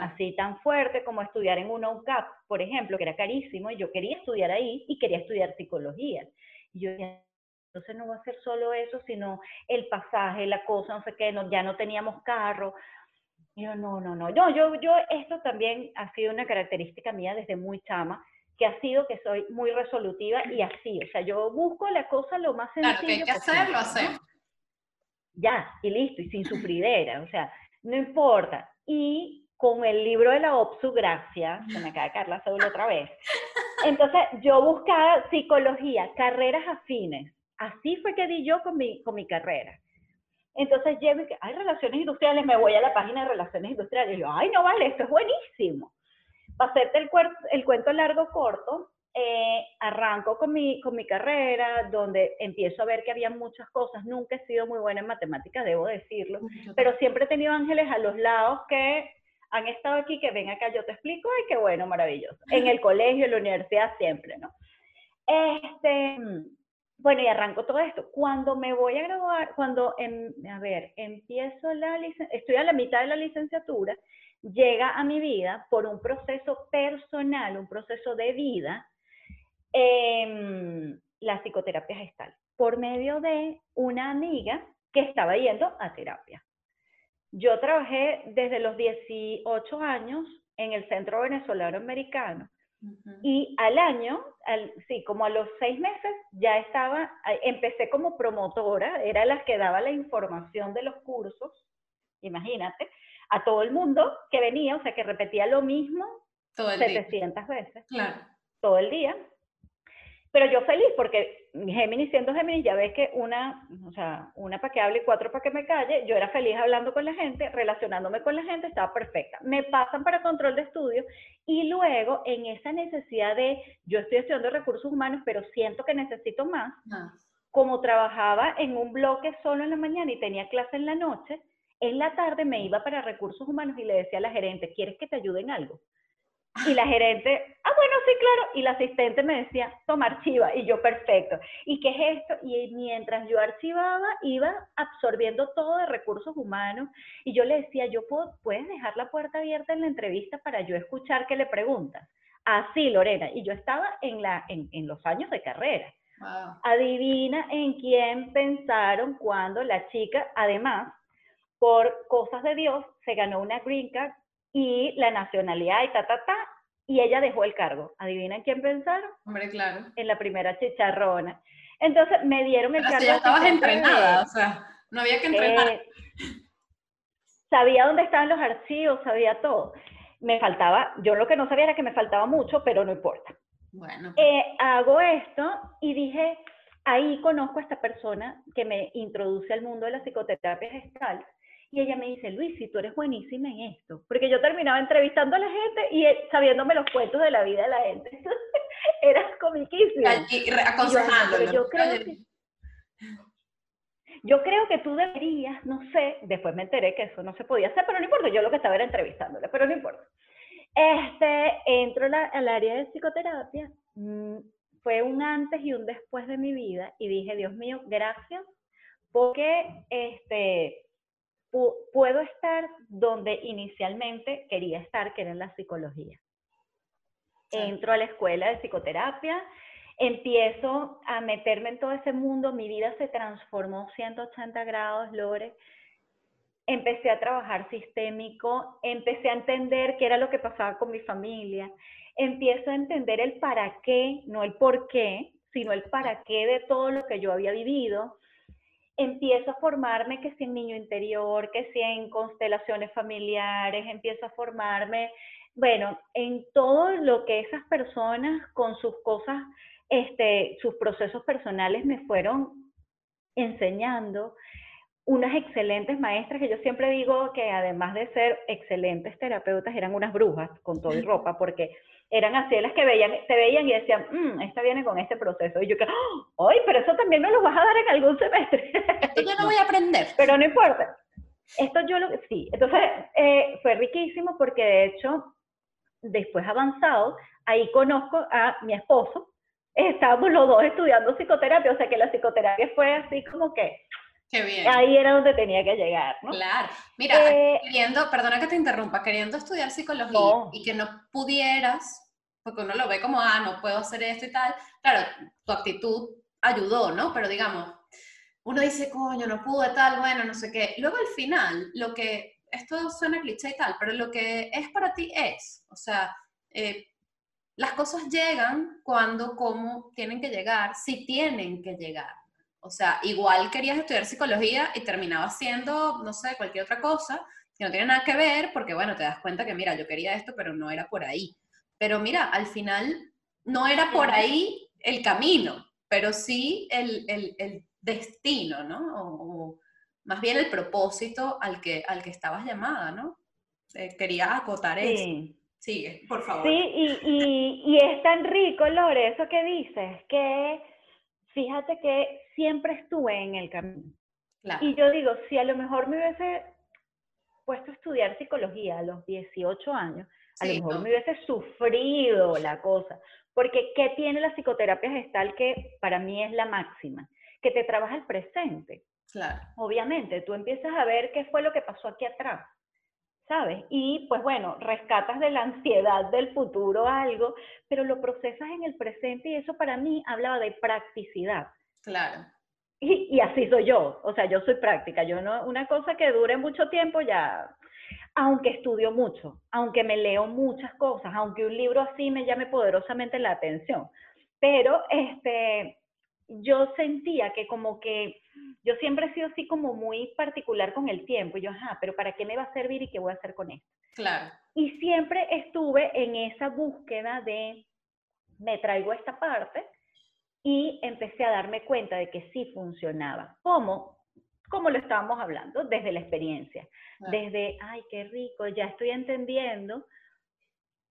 así tan fuerte como estudiar en una UCAP, por ejemplo, que era carísimo, y yo quería estudiar ahí y quería estudiar psicología. Y yo decía, entonces no va a ser solo eso, sino el pasaje, la cosa, no sé qué, no, ya no teníamos carro. Y yo, no, no, no, yo, yo, yo, esto también ha sido una característica mía desde muy chama, que ha sido que soy muy resolutiva y así, o sea, yo busco la cosa lo más sencillo Claro, que hay que hacer. Ya, y listo, y sin sufridera, o sea, no importa. Y con el libro de la OPSU, gracias, se me acaba de caer la otra vez. Entonces, yo buscaba psicología, carreras afines. Así fue que di yo con mi, con mi carrera. Entonces llevo y que, hay relaciones industriales, me voy a la página de relaciones industriales y yo, ay, no vale, esto es buenísimo para hacerte el, el cuento largo corto, eh, arranco con mi, con mi carrera, donde empiezo a ver que había muchas cosas. Nunca he sido muy buena en matemáticas, debo decirlo, pero siempre he tenido ángeles a los lados que han estado aquí, que ven acá, yo te explico, ay, qué bueno, maravilloso. En el colegio, en la universidad, siempre, ¿no? Este, bueno, y arranco todo esto. Cuando me voy a graduar, cuando, en, a ver, empiezo la licenciatura, estoy a la mitad de la licenciatura, llega a mi vida por un proceso personal, un proceso de vida, eh, la psicoterapia gestal, por medio de una amiga que estaba yendo a terapia. Yo trabajé desde los 18 años en el Centro Venezolano Americano y al año, sí, como a los seis meses, ya estaba, empecé como promotora, era la que daba la información de los cursos, imagínate, a todo el mundo que venía, o sea, que repetía lo mismo todo 700 veces. Claro. Todo el día. Pero yo feliz porque Géminis siendo Géminis, ya ves que una, o sea, una para que hable y cuatro para que me calle, yo era feliz hablando con la gente, relacionándome con la gente, estaba perfecta. Me pasan para control de estudio y luego en esa necesidad de, yo estoy estudiando recursos humanos, pero siento que necesito más, como trabajaba en un bloque solo en la mañana y tenía clase en la noche, en la tarde me iba para recursos humanos y le decía a la gerente, ¿quieres que te ayude en algo? Y la gerente, ah, bueno, sí, claro. Y la asistente me decía, toma, archiva. Y yo, perfecto. ¿Y qué es esto? Y mientras yo archivaba, iba absorbiendo todo de recursos humanos. Y yo le decía, yo puedo, puedes dejar la puerta abierta en la entrevista para yo escuchar qué le preguntas. Así, Lorena. Y yo estaba en, la, en, en los años de carrera. Adivina en quién pensaron cuando la chica, además, por cosas de Dios, se ganó una green card y la nacionalidad y ta, ta, ta, y ella dejó el cargo. ¿Adivinen quién pensaron? Hombre, claro. En la primera chicharrona. Entonces me dieron el cargo. ya estabas entrenada, o sea, no había que entrenar. Eh, sabía dónde estaban los archivos, sabía todo. Me faltaba, yo lo que no sabía era que me faltaba mucho, pero no importa. Bueno. Eh, hago esto y dije, ahí conozco a esta persona que me introduce al mundo de la psicoterapia gestal y ella me dice, Luis, si tú eres buenísima en esto, porque yo terminaba entrevistando a la gente y sabiéndome los cuentos de la vida de la gente. Era comiquísimo. Y aconsejándolo. Yo, creo que, yo creo que tú deberías, no sé, después me enteré que eso no se podía hacer, pero no importa, yo lo que estaba era entrevistándole, pero no importa. Este, entro al área de psicoterapia, mm, fue un antes y un después de mi vida y dije, Dios mío, gracias, porque este, puedo estar donde inicialmente quería estar, que era en la psicología. Entro a la escuela de psicoterapia, empiezo a meterme en todo ese mundo, mi vida se transformó 180 grados, Lore. Empecé a trabajar sistémico, empecé a entender qué era lo que pasaba con mi familia, empiezo a entender el para qué, no el por qué, sino el para qué de todo lo que yo había vivido empiezo a formarme que si en niño interior, que si en constelaciones familiares, empiezo a formarme, bueno, en todo lo que esas personas con sus cosas, este, sus procesos personales me fueron enseñando, unas excelentes maestras que yo siempre digo que además de ser excelentes terapeutas eran unas brujas con todo y ropa, porque eran así las que veían, te veían y decían, mmm, esta viene con este proceso. Y yo que, ¡ay, pero eso también me lo vas a dar en algún semestre! Esto yo no voy a aprender. pero no importa. Esto yo lo sí. Entonces, eh, fue riquísimo porque de hecho, después avanzado, ahí conozco a mi esposo. Estábamos los dos estudiando psicoterapia, o sea que la psicoterapia fue así como que Qué bien. Ahí era donde tenía que llegar, ¿no? Claro. Mira, eh, queriendo, perdona que te interrumpa, queriendo estudiar psicología y que no pudieras, porque uno lo ve como, ah, no puedo hacer esto y tal. Claro, tu actitud ayudó, ¿no? Pero digamos, uno dice, coño, no pude tal, bueno, no sé qué. Luego al final, lo que, esto suena cliché y tal, pero lo que es para ti es, o sea, eh, las cosas llegan cuando, como tienen que llegar, si tienen que llegar. O sea, igual querías estudiar psicología y terminaba siendo, no sé, cualquier otra cosa que no tiene nada que ver, porque bueno, te das cuenta que, mira, yo quería esto, pero no era por ahí. Pero mira, al final no era por ahí el camino, pero sí el, destino, ¿no? O, más bien el propósito al que, al que estabas llamada, ¿no? Eh, quería acotar eso. Sigue, por favor. Sí, y, y, y es tan rico, Lore, eso que dices, que fíjate que siempre estuve en el camino. Y yo digo, si a lo mejor me hubiese puesto a estudiar psicología a los 18 años, a lo mejor me hubiese sufrido la cosa. Porque ¿qué tiene la psicoterapia gestal que para mí es la máxima? Que te trabaja el presente. Claro. Obviamente, tú empiezas a ver qué fue lo que pasó aquí atrás. ¿sabes? Y pues bueno, rescatas de la ansiedad del futuro algo, pero lo procesas en el presente y eso para mí hablaba de practicidad. Claro. Y, y, así soy yo, o sea, yo soy práctica, yo no, una cosa que dure mucho tiempo ya, aunque estudio mucho, aunque me leo muchas cosas, aunque un libro así me llame poderosamente la atención, pero este, yo sentía que como que yo siempre he sido así como muy particular con el tiempo. Y yo, ajá, pero ¿para qué me va a servir y qué voy a hacer con esto? Claro. Y siempre estuve en esa búsqueda de, me traigo esta parte y empecé a darme cuenta de que sí funcionaba. ¿Cómo? Como lo estábamos hablando, desde la experiencia. Desde, ay, qué rico, ya estoy entendiendo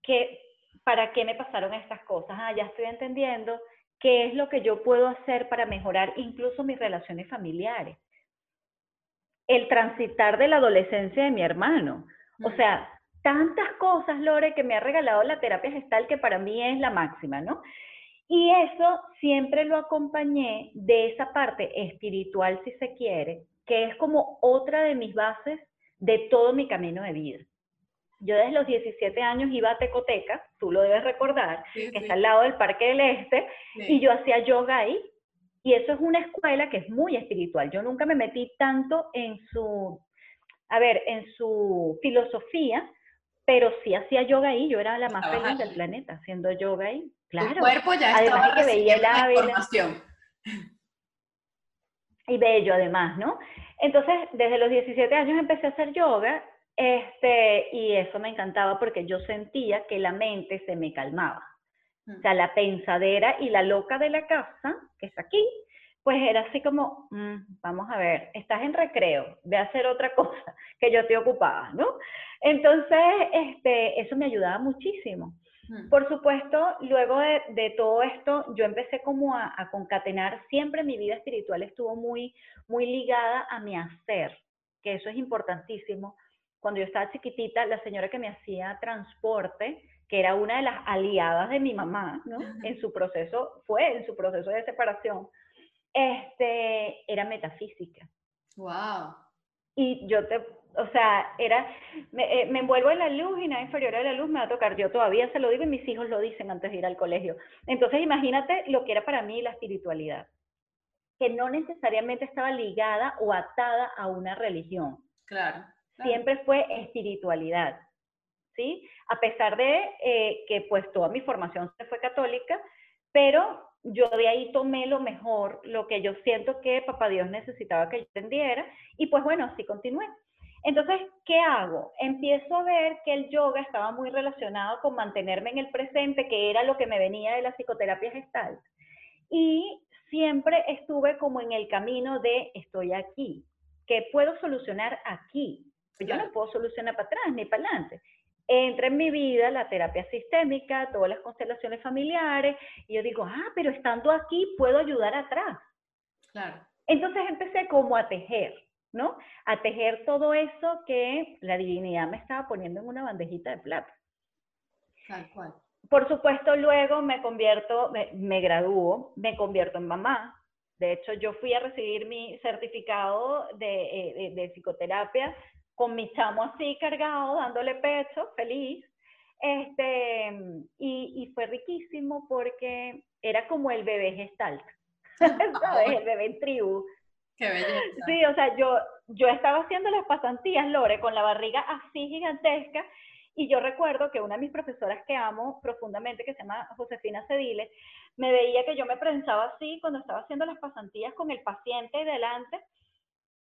que para qué me pasaron estas cosas. Ah, ya estoy entendiendo qué es lo que yo puedo hacer para mejorar incluso mis relaciones familiares. El transitar de la adolescencia de mi hermano. O sea, tantas cosas, Lore, que me ha regalado la terapia gestal que para mí es la máxima, ¿no? Y eso siempre lo acompañé de esa parte espiritual, si se quiere, que es como otra de mis bases de todo mi camino de vida. Yo desde los 17 años iba a Tecoteca, tú lo debes recordar, que está al lado del Parque del Este, y yo hacía yoga ahí. Y eso es una escuela que es muy espiritual. Yo nunca me metí tanto en su, a ver, en su filosofía, pero sí hacía yoga ahí. Yo era la más feliz del planeta haciendo yoga ahí. Claro. Tu cuerpo ya Además que veía la información. y bello además, ¿no? Entonces, desde los 17 años empecé a hacer yoga este, y eso me encantaba porque yo sentía que la mente se me calmaba. O sea, la pensadera y la loca de la casa, que es aquí, pues era así como, mm, vamos a ver, estás en recreo, ve a hacer otra cosa que yo te ocupaba, ¿no? Entonces, este, eso me ayudaba muchísimo. Por supuesto, luego de, todo esto, yo empecé como a, a, concatenar, siempre mi vida espiritual estuvo muy, muy ligada a mi hacer, que eso es importantísimo. Cuando yo estaba chiquitita, la señora que me hacía transporte, que era una de las aliadas de mi mamá, ¿no? En su proceso, fue en su proceso de separación, este, era metafísica. Wow. Y yo te, o sea, era, me, eh, me, envuelvo en la luz y nada inferior a la luz me va a tocar. Yo todavía se lo digo y mis hijos lo dicen antes de ir al colegio. Entonces imagínate lo que era para mí la espiritualidad, que no necesariamente estaba ligada o atada a una religión. Claro. Siempre fue espiritualidad. ¿Sí? A pesar de eh, que pues toda mi formación fue católica, pero yo de ahí tomé lo mejor, lo que yo siento que Papá Dios necesitaba que yo entendiera, y pues bueno, así continué. Entonces, ¿qué hago? Empiezo a ver que el yoga estaba muy relacionado con mantenerme en el presente, que era lo que me venía de la psicoterapia gestal. Y siempre estuve como en el camino de estoy aquí, que puedo solucionar aquí. Yo no puedo solucionar para atrás ni para adelante entra en mi vida la terapia sistémica, todas las constelaciones familiares, y yo digo, ah, pero estando aquí puedo ayudar atrás. Claro. Entonces empecé como a tejer, ¿no? A tejer todo eso que la divinidad me estaba poniendo en una bandejita de plata. Tal cual. Por supuesto, luego me convierto, me, me gradúo, me convierto en mamá. De hecho, yo fui a recibir mi certificado de, eh, de, de psicoterapia con mi chamo así cargado, dándole pecho, feliz. Este, y, y fue riquísimo porque era como el bebé gestal, ¿sabes? El bebé en tribu. Qué belleza. Sí, o sea, yo, yo estaba haciendo las pasantías, Lore, con la barriga así gigantesca, y yo recuerdo que una de mis profesoras que amo profundamente, que se llama Josefina Cedile, me veía que yo me prensaba así cuando estaba haciendo las pasantías con el paciente delante,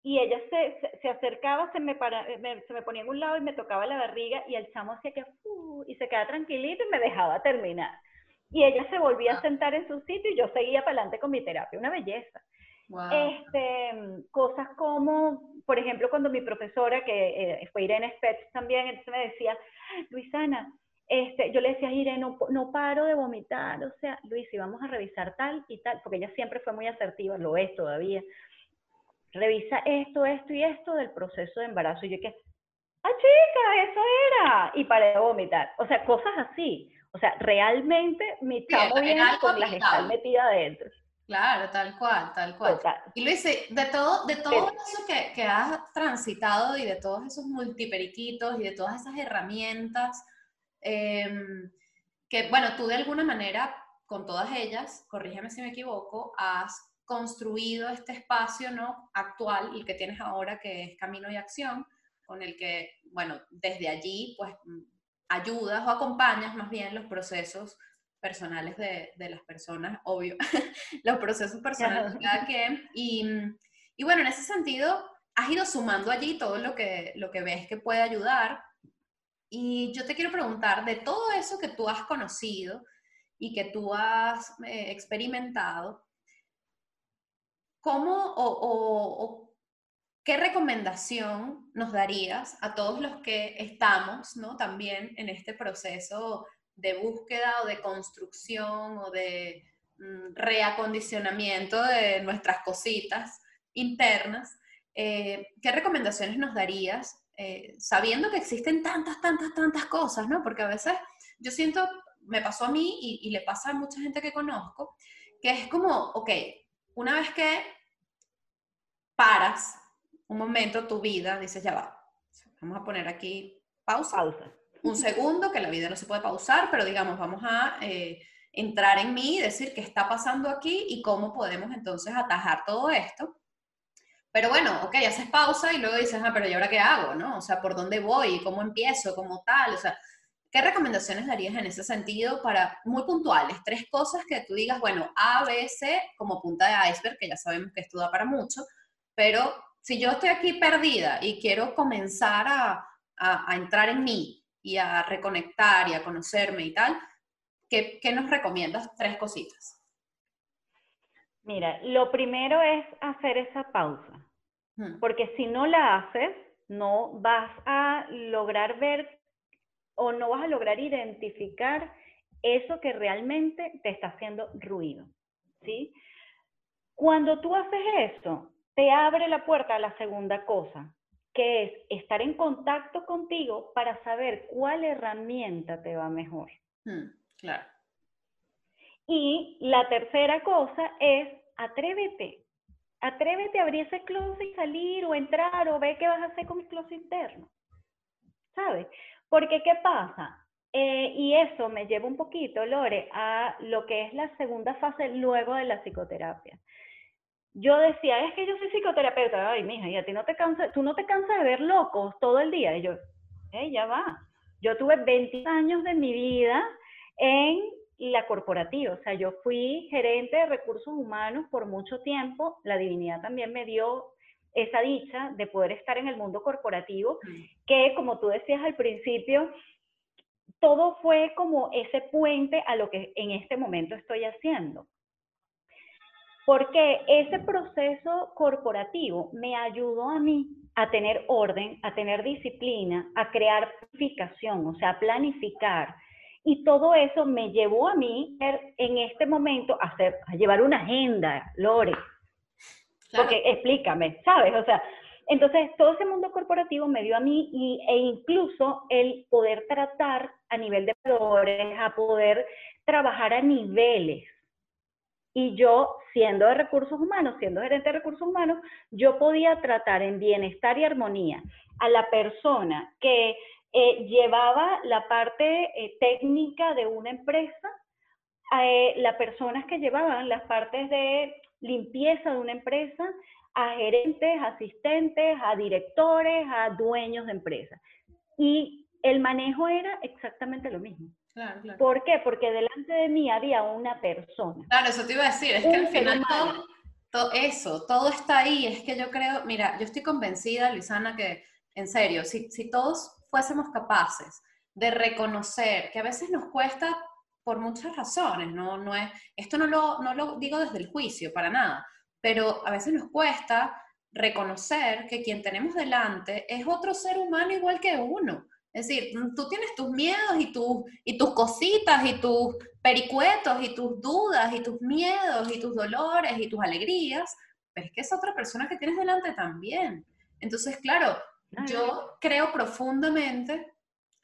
y ella se, se, acercaba, se me, para, eh, se me ponía en un lado y me tocaba la barriga y el chamo hacía que, y se quedaba tranquilito y me dejaba terminar. Y ella se volvía a ah. sentar en su sitio y yo seguía para adelante con mi terapia, una belleza. Este, cosas como, por ejemplo, cuando mi profesora, que eh, fue Irene Spetz también, entonces me decía, Luisana, este, yo le decía, Irene, no, no paro de vomitar, o sea, Luis, y vamos a revisar tal y tal, porque ella siempre fue muy asertiva, lo es todavía revisa esto, esto y esto del proceso de embarazo. Y yo que, ah, chica, eso era. Y paré de vomitar. O sea, cosas así. O sea, realmente mi chamo viene con la gestal metida adentro. Claro, tal cual, tal cual. Y Luis, de todo, de todo eso que, que, has transitado y de todos esos multiperiquitos y de todas esas herramientas, em, que bueno, tú de alguna manera, con todas ellas, corrígeme si me equivoco, has construido este espacio ¿no? actual, el que tienes ahora, que es Camino y Acción, con el que, bueno, desde allí, pues, ayudas o acompañas más bien los procesos personales de, de las personas, obvio, los procesos personales de cada quien. Y, y, bueno, en ese sentido, has ido sumando allí todo lo que, lo que ves que puede ayudar. Y yo te quiero preguntar, de todo eso que tú has conocido y que tú has eh, experimentado, ¿cómo o, qué recomendación nos darías a todos los que estamos ¿no? también en este proceso de búsqueda o de construcción o de mm, reacondicionamiento de nuestras cositas internas? Eh, ¿Qué recomendaciones nos darías eh, sabiendo que existen tantas, tantas, tantas cosas, ¿no? Porque a veces yo siento, me pasó a mí y, y le pasa a mucha gente que conozco, que es como, ok, una vez que paras un momento tu vida, dices, ya va, vamos a poner aquí pausa. Pausa. Un segundo, que la vida no se puede pausar, pero digamos, vamos a eh, entrar en mí y decir qué está pasando aquí y cómo podemos entonces atajar todo esto. Pero bueno, ok, haces pausa y luego dices, ah, pero ¿y ahora qué hago? ¿no? O sea, ¿por dónde voy? ¿Cómo empiezo? ¿Cómo tal? O sea, ¿Qué recomendaciones darías en ese sentido para muy puntuales? Tres cosas que tú digas, bueno, A, B, C como punta de iceberg, que ya sabemos que esto da para mucho, pero si yo estoy aquí perdida y quiero comenzar a, a, entrar en mí y a reconectar y a conocerme y tal, ¿qué, qué nos recomiendas? Tres cositas. Mira, lo primero es hacer esa pausa, hmm. porque si no la haces, no vas a lograr ver o no vas a lograr identificar eso que realmente te está haciendo ruido, ¿sí? Cuando tú haces eso, te abre la puerta a la segunda cosa, que es estar en contacto contigo para saber cuál herramienta te va mejor. Hmm, claro. Y la tercera cosa es atrévete. Atrévete a abrir ese closet y salir o entrar o ver qué vas a hacer con el closet interno. ¿Sabes? Porque ¿qué pasa? Eh, y eso me lleva un poquito, Lore, a lo que es la segunda fase luego de la psicoterapia. Yo decía, es que yo soy psicoterapeuta, ay, mija, y a ti no te cansas, tú no te cansas de ver locos todo el día. Y yo, hey, ya va. Yo tuve 20 años de mi vida en la corporativa, o sea, yo fui gerente de recursos humanos por mucho tiempo, la divinidad también me dio esa dicha de poder estar en el mundo corporativo, mm. que como tú decías al principio, todo fue como ese puente a lo que en este momento estoy haciendo. Porque ese proceso corporativo me ayudó a mí a tener orden, a tener disciplina, a crear planificación, o sea, planificar. Y todo eso me llevó a mí en este momento a, hacer, a llevar una agenda, Lore, porque explícame, ¿sabes? O sea, entonces todo ese mundo corporativo me dio a mí y, e incluso el poder tratar a nivel de valores, a poder trabajar a niveles. Y yo, siendo de recursos humanos, siendo gerente de recursos humanos, yo podía tratar en bienestar y armonía a la persona que eh, llevaba la parte eh, técnica de una empresa, a eh, las personas que llevaban las partes de limpieza de una empresa a gerentes, asistentes, a directores, a dueños de empresas. Y el manejo era exactamente lo mismo. Claro, claro. ¿Por qué? Porque delante de mí había una persona. Claro, eso te iba a decir, es que al final todo, eso, todo está ahí. Es que yo creo, mira, yo estoy convencida, Luisana, que en serio, si, si todos fuésemos capaces de reconocer que a veces nos cuesta por muchas razones, no, no es, esto no lo, no lo digo desde el juicio, para nada, pero a veces nos cuesta reconocer que quien tenemos delante es otro ser humano igual que uno. Es decir, tú tienes tus miedos y, tus y tus cositas y tus pericuetos y tus dudas y tus miedos y tus dolores y tus alegrías, pero es que es otra persona que tienes delante también. Entonces, claro, yo creo profundamente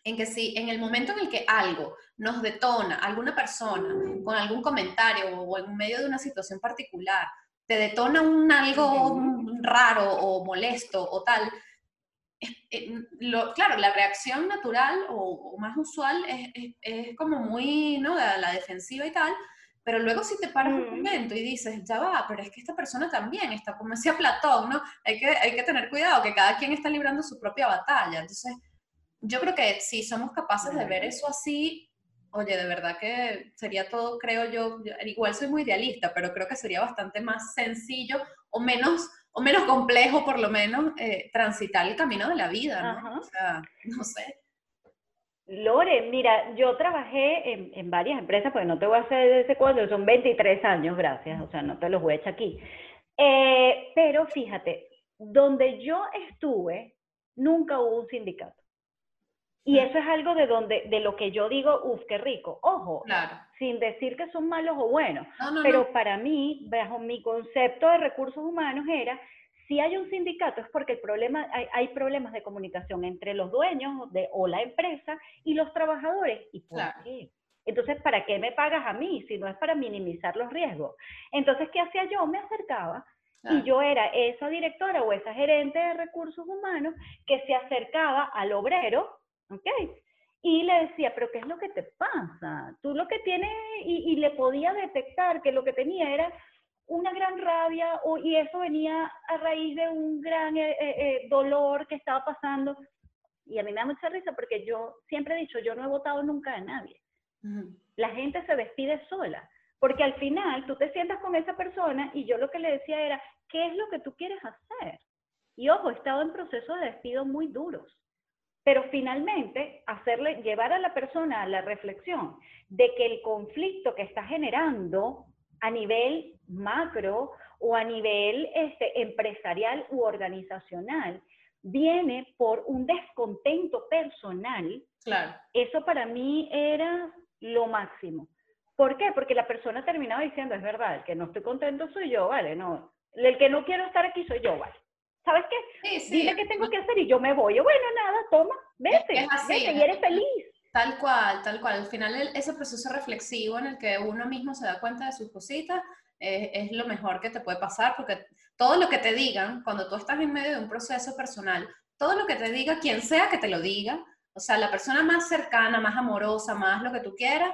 en que si en el momento en el que algo nos detona, alguna persona con algún comentario o en medio de una situación particular, te detona un algo raro o molesto o tal, eh, claro, la reacción natural o, más usual es, como muy, ¿no? La, la, defensiva y tal, pero luego si te paras un momento y dices, ya va, pero es que esta persona también está, como decía Platón, ¿no? Hay que, hay que tener cuidado, que cada quien está librando su propia batalla. Entonces, yo creo que si somos capaces de ver eso así, oye, de verdad que sería todo, creo yo, igual soy muy idealista, pero creo que sería bastante más sencillo o menos, o menos complejo, por lo menos, eh, transitar el camino de la vida, ¿no? O sea, no sé. Lore, mira, yo trabajé en, varias empresas, pues no te voy a hacer ese cuadro, son 23 años, gracias, o sea, no te los voy a echar aquí. Eh, pero fíjate, donde yo estuve, nunca hubo un sindicato. Y eso es algo de donde, de lo que yo digo, uff, qué rico. Ojo, sin decir que son malos o buenos. pero para mí, bajo mi concepto de recursos humanos, era si hay un sindicato es porque el problema, hay, problemas de comunicación entre los dueños de, o la empresa y los trabajadores. ¿Y por qué? Entonces, ¿para qué me pagas a mí si no es para minimizar los riesgos? Entonces, ¿qué hacía yo? Me acercaba y yo era esa directora o esa gerente de recursos humanos que se acercaba al obrero ¿ok? Y le decía, pero ¿qué es lo que te pasa? Tú lo que tienes, y, le podía detectar que lo que tenía era una gran rabia y eso venía a raíz de un gran eh, eh, eh, dolor que estaba pasando. y a mí me da mucha risa porque yo siempre he dicho, yo no he votado nunca a nadie. La gente se despide sola, porque al final tú te sientas con esa persona y yo lo que le decía era, ¿qué es lo que tú quieres hacer? Y ojo, he estado en procesos de despido muy duros, pero finalmente hacerle llevar a la persona a la reflexión de que el conflicto que está generando a nivel macro o a nivel este, empresarial u organizacional viene por un descontento personal, claro. eso para mí era lo máximo. ¿Por qué? Porque la persona terminaba diciendo, es verdad, el que no estoy contento soy yo, ¿vale? No, el que no quiero estar aquí soy yo, ¿vale? ¿Sabes qué? Sí, sí. Dile qué tengo que hacer y yo me voy. bueno, nada, toma, vete, vete y eres feliz. Tal cual, tal cual. Al final ese proceso reflexivo en el que uno mismo se da cuenta de sus cositas es, lo mejor que te puede pasar, porque todo lo que te digan, cuando tú estás en medio de un proceso personal, todo lo que te diga, quien sea que te lo diga, o sea, la persona más cercana, más amorosa, más lo que tú quieras,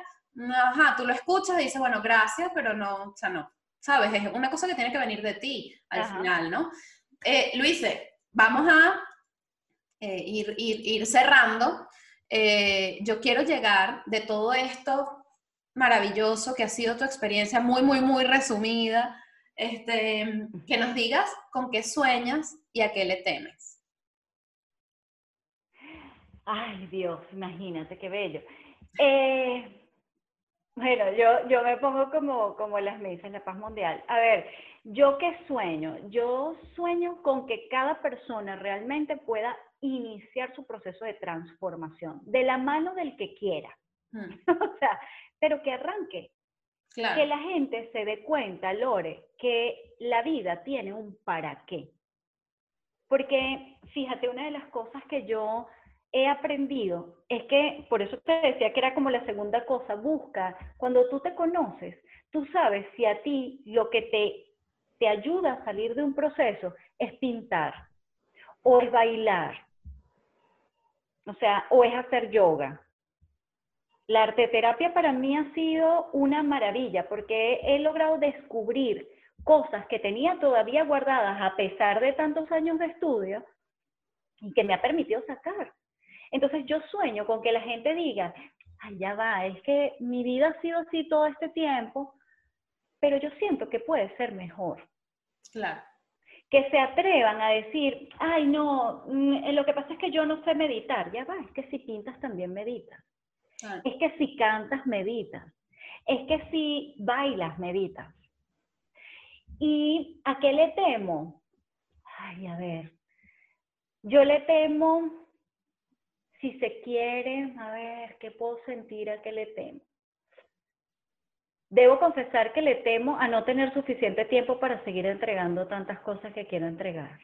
ajá, tú lo escuchas y dices, bueno, gracias, pero no, o sea, no, ¿sabes? Es una cosa que tiene que venir de ti al final, ¿no? Eh, Luise, vamos a eh, ir, cerrando. Eh, yo quiero llegar de todo esto maravilloso que ha sido tu experiencia, muy, muy, muy resumida, este, que nos digas con qué sueñas y a qué le temes. Ay, Dios, imagínate qué bello. Eh, bueno, yo, yo me pongo como, como las mesas en la paz mundial. A ver, ¿yo qué sueño? Yo sueño con que cada persona realmente pueda iniciar su proceso de transformación de la mano del que quiera. Mm. o sea, pero que arranque. Que la gente se dé cuenta, Lore, que la vida tiene un para qué. Porque, fíjate, una de las cosas que yo he aprendido es que, por eso te decía que era como la segunda cosa, busca, cuando tú te conoces, tú sabes si a ti lo que te, te ayuda a salir de un proceso es pintar, o es bailar, o sea, o es hacer yoga, la arteterapia para mí ha sido una maravilla porque he logrado descubrir cosas que tenía todavía guardadas a pesar de tantos años de estudio y que me ha permitido sacar. Entonces yo sueño con que la gente diga, ay, ya va, es que mi vida ha sido así todo este tiempo, pero yo siento que puede ser mejor. Claro. Que se atrevan a decir, ay, no, mm, lo que pasa es que yo no sé meditar. Ya va, es que si pintas también meditas. Es que si cantas, meditas. Es que si bailas, meditas. ¿Y a qué le temo? Ay, a ver. Yo le temo, si se quiere, a ver, ¿qué puedo sentir a qué le temo? Debo confesar que le temo a no tener suficiente tiempo para seguir entregando tantas cosas que quiero entregar.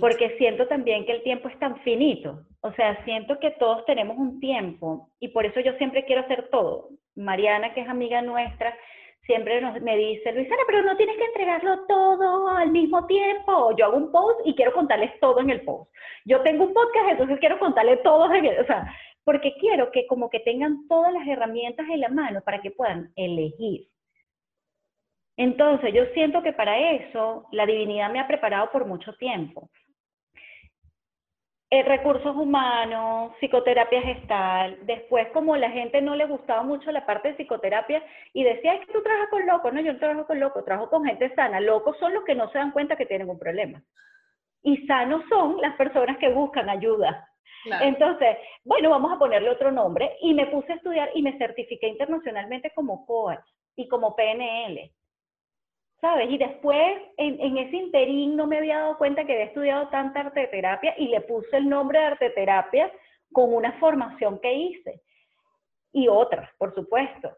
Porque siento también que el tiempo es tan finito. O sea, siento que todos tenemos un tiempo y por eso yo siempre quiero hacer todo. Mariana, que es amiga nuestra, siempre nos, me dice, Luisana, pero no tienes que entregarlo todo al mismo tiempo. Yo hago un post y quiero contarles todo en el post. Yo tengo un podcast, entonces quiero contarles todo. O sea, porque quiero que como que tengan todas las herramientas en la mano para que puedan elegir. Entonces, yo siento que para eso la divinidad me ha preparado por mucho tiempo. Eh, recursos humanos, psicoterapia gestal. Después, como la gente no le gustaba mucho la parte de psicoterapia y decía, es que tú trabajas con locos. No, yo no trabajo con locos, trabajo con gente sana. Locos son los que no se dan cuenta que tienen un problema. Y sanos son las personas que buscan ayuda. Entonces, bueno, vamos a ponerle otro nombre. Y me puse a estudiar y me certifiqué internacionalmente como coach y como PNL. ¿Sabes? Y después, en, ese interín, no me había dado cuenta que había estudiado tanta arteterapia y le puse el nombre de arteterapia con una formación que hice. Y otras, por supuesto.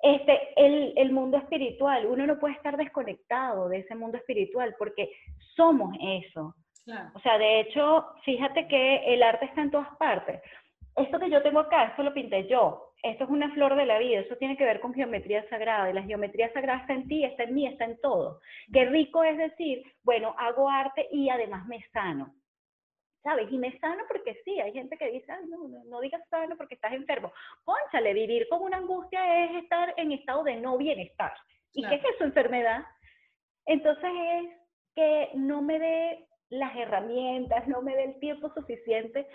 Este, el, el mundo espiritual, uno no puede estar desconectado de ese mundo espiritual porque somos eso. O sea, de hecho, fíjate que el arte está en todas partes. Esto que yo tengo acá, esto lo pinté yo esto es una flor de la vida, eso tiene que ver con geometría sagrada, y la geometría sagrada está en ti, está en mí, está en todo. Qué rico es decir, bueno, hago arte y además me sano. ¿Sabes? Y me sano porque sí, hay gente que dice, no, no, digas sano porque estás enfermo. Conchale, vivir con una angustia es estar en estado de no bienestar. ¿Y qué es eso, enfermedad? Entonces es que no me dé las herramientas, no me dé el tiempo suficiente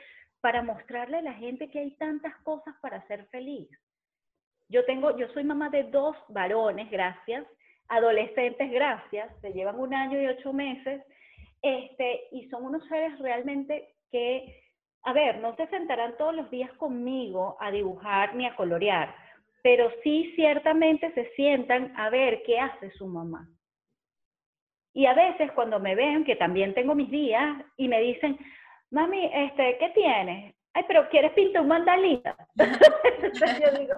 para mostrarle a la gente que hay tantas cosas para ser feliz. Yo tengo, yo soy mamá de dos varones, gracias, adolescentes, gracias, se llevan un año y ocho meses, este, y son unos seres realmente que, a ver, no se sentarán todos los días conmigo a dibujar ni a colorear, pero sí ciertamente se sientan a ver qué hace su mamá. Y a veces cuando me ven, que también tengo mis días, y me dicen, mami, este, ¿qué tienes? Ay, pero ¿quieres pintar un mandalita? Entonces yo digo,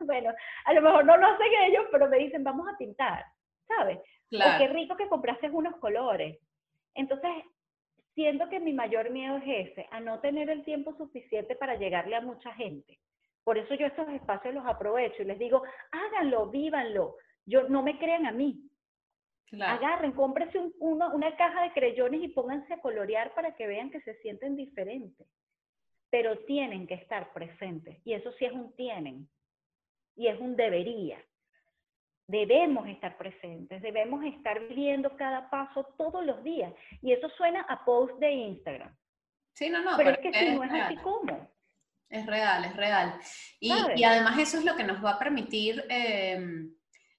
bueno, a lo mejor no lo hacen ellos, pero me dicen, vamos a pintar, ¿sabes? Claro. O qué rico que compraste unos colores. Entonces, siento que mi mayor miedo es ese, a no tener el tiempo suficiente para llegarle a mucha gente. Por eso yo estos espacios los aprovecho y les digo, háganlo, vívanlo. Yo, no me crean a mí, Agarren, cómprense una caja de creyones y pónganse a colorear para que vean que se sienten diferentes. Pero tienen que estar presentes. Y eso sí es un tienen. Y es un debería. Debemos estar presentes, debemos estar viendo cada paso todos los días. Y eso suena a post de Instagram. Sí, no, no. Pero, es que si no es así como. Es real, es real. Y, y, además eso es lo que nos va a permitir eh, e,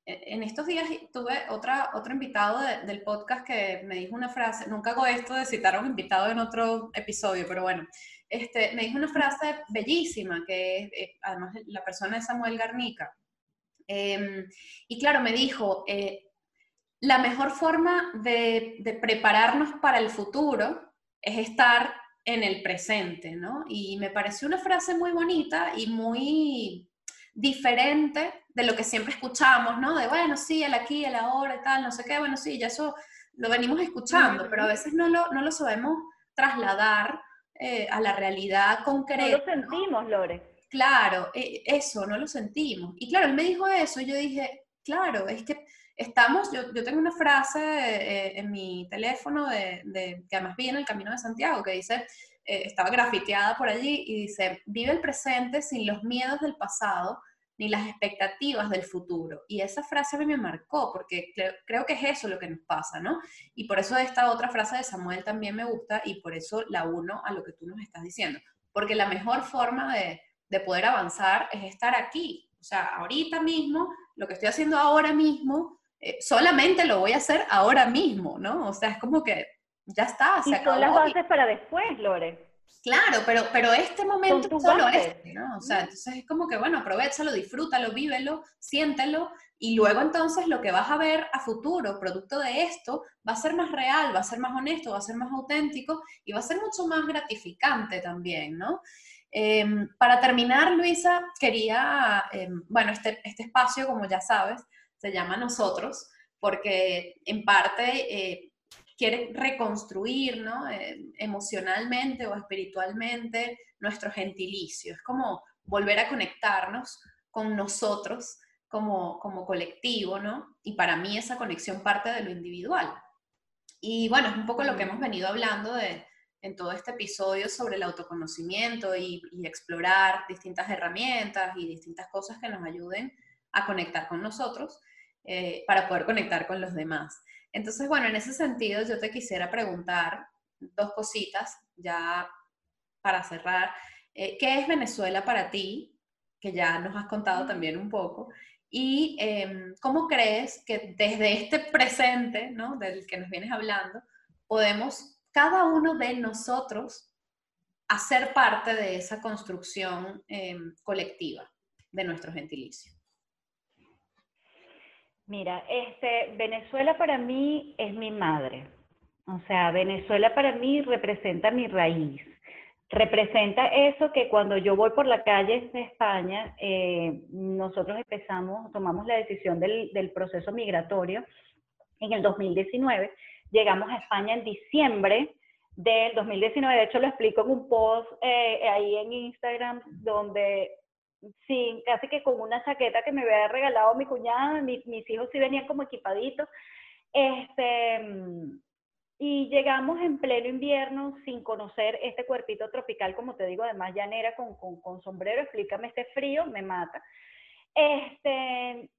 en estos días tuve otra, otro invitado del podcast que me dijo una frase, nunca hago esto de citar a un invitado en otro episodio, pero bueno, este, me dijo una frase bellísima, que es, eh, además la persona es Samuel Garnica. Em, y claro, me dijo, eh, la mejor forma de, de prepararnos para el futuro es estar en el presente, ¿no? Y me pareció una frase muy bonita y muy diferente de lo que siempre escuchamos, ¿no? De, bueno, sí, el aquí, el ahora y tal, no sé qué, bueno, sí, ya eso lo venimos escuchando, pero a veces no lo, no lo sabemos trasladar eh, a la realidad concreta. No lo sentimos, Lore. Claro, e, eso, no lo sentimos. Y claro, él me dijo eso, y yo dije, claro, es que estamos, yo, yo tengo una frase eh, en mi teléfono de, de, que además vi en el Camino de Santiago, que dice, eh, estaba grafiteada por allí y dice, vive el presente sin los miedos del pasado ni las expectativas del futuro. Y esa frase a mí me marcó, porque creo, que es eso lo que nos pasa, ¿no? Y por eso esta otra frase de Samuel también me gusta y por eso la uno a lo que tú nos estás diciendo. Porque la mejor forma de, poder avanzar es estar aquí. O sea, ahorita mismo, lo que estoy haciendo ahora mismo, eh, solamente lo voy a hacer ahora mismo, ¿no? O sea, es como que ya está, se y son las bases para después, Lore. Claro, pero, pero este momento solo este, ¿no? O sea, entonces es como que, bueno, aprovechalo, disfrútalo, vívelo, siéntelo, y luego entonces lo que vas a ver a futuro, producto de esto, va a ser más real, va a ser más honesto, va a ser más auténtico y va a ser mucho más gratificante también, ¿no? Em, para terminar, Luisa, quería, em, bueno, este, este espacio, como ya sabes, se llama Nosotros, porque en parte eh, quiere reconstruir ¿no? Eh, emocionalmente o espiritualmente nuestro gentilicio. Es como volver a conectarnos con nosotros como, como colectivo, ¿no? Y para mí esa conexión parte de lo individual. Y bueno, es un poco lo que hemos venido hablando de, en todo este episodio sobre el autoconocimiento y, explorar distintas herramientas y distintas cosas que nos ayuden a conectar con nosotros eh, para poder conectar con los demás. Entonces, bueno, en ese sentido yo te quisiera preguntar dos cositas ya para cerrar. Eh, ¿Qué es Venezuela para ti? Que ya nos has contado también un poco. Y em, cómo crees que desde este presente, ¿no? Del que nos vienes hablando, podemos cada uno de nosotros hacer parte de esa construcción em, colectiva de nuestro gentilicio. Mira, este, Venezuela para mí es mi madre. O sea, Venezuela para mí representa mi raíz. Representa eso que cuando yo voy por la calle de España, eh, nosotros empezamos, tomamos la decisión del, del proceso migratorio en el 2019. Llegamos a España en diciembre del 2019. De hecho, lo explico en un post eh, ahí en Instagram donde sí, casi que con una chaqueta que me había regalado mi cuñada, mis, hijos sí venían como equipaditos. Este, y llegamos en pleno invierno sin conocer este cuerpito tropical, como te digo, además llanera con, con, con sombrero, explícame este frío, me mata. Este,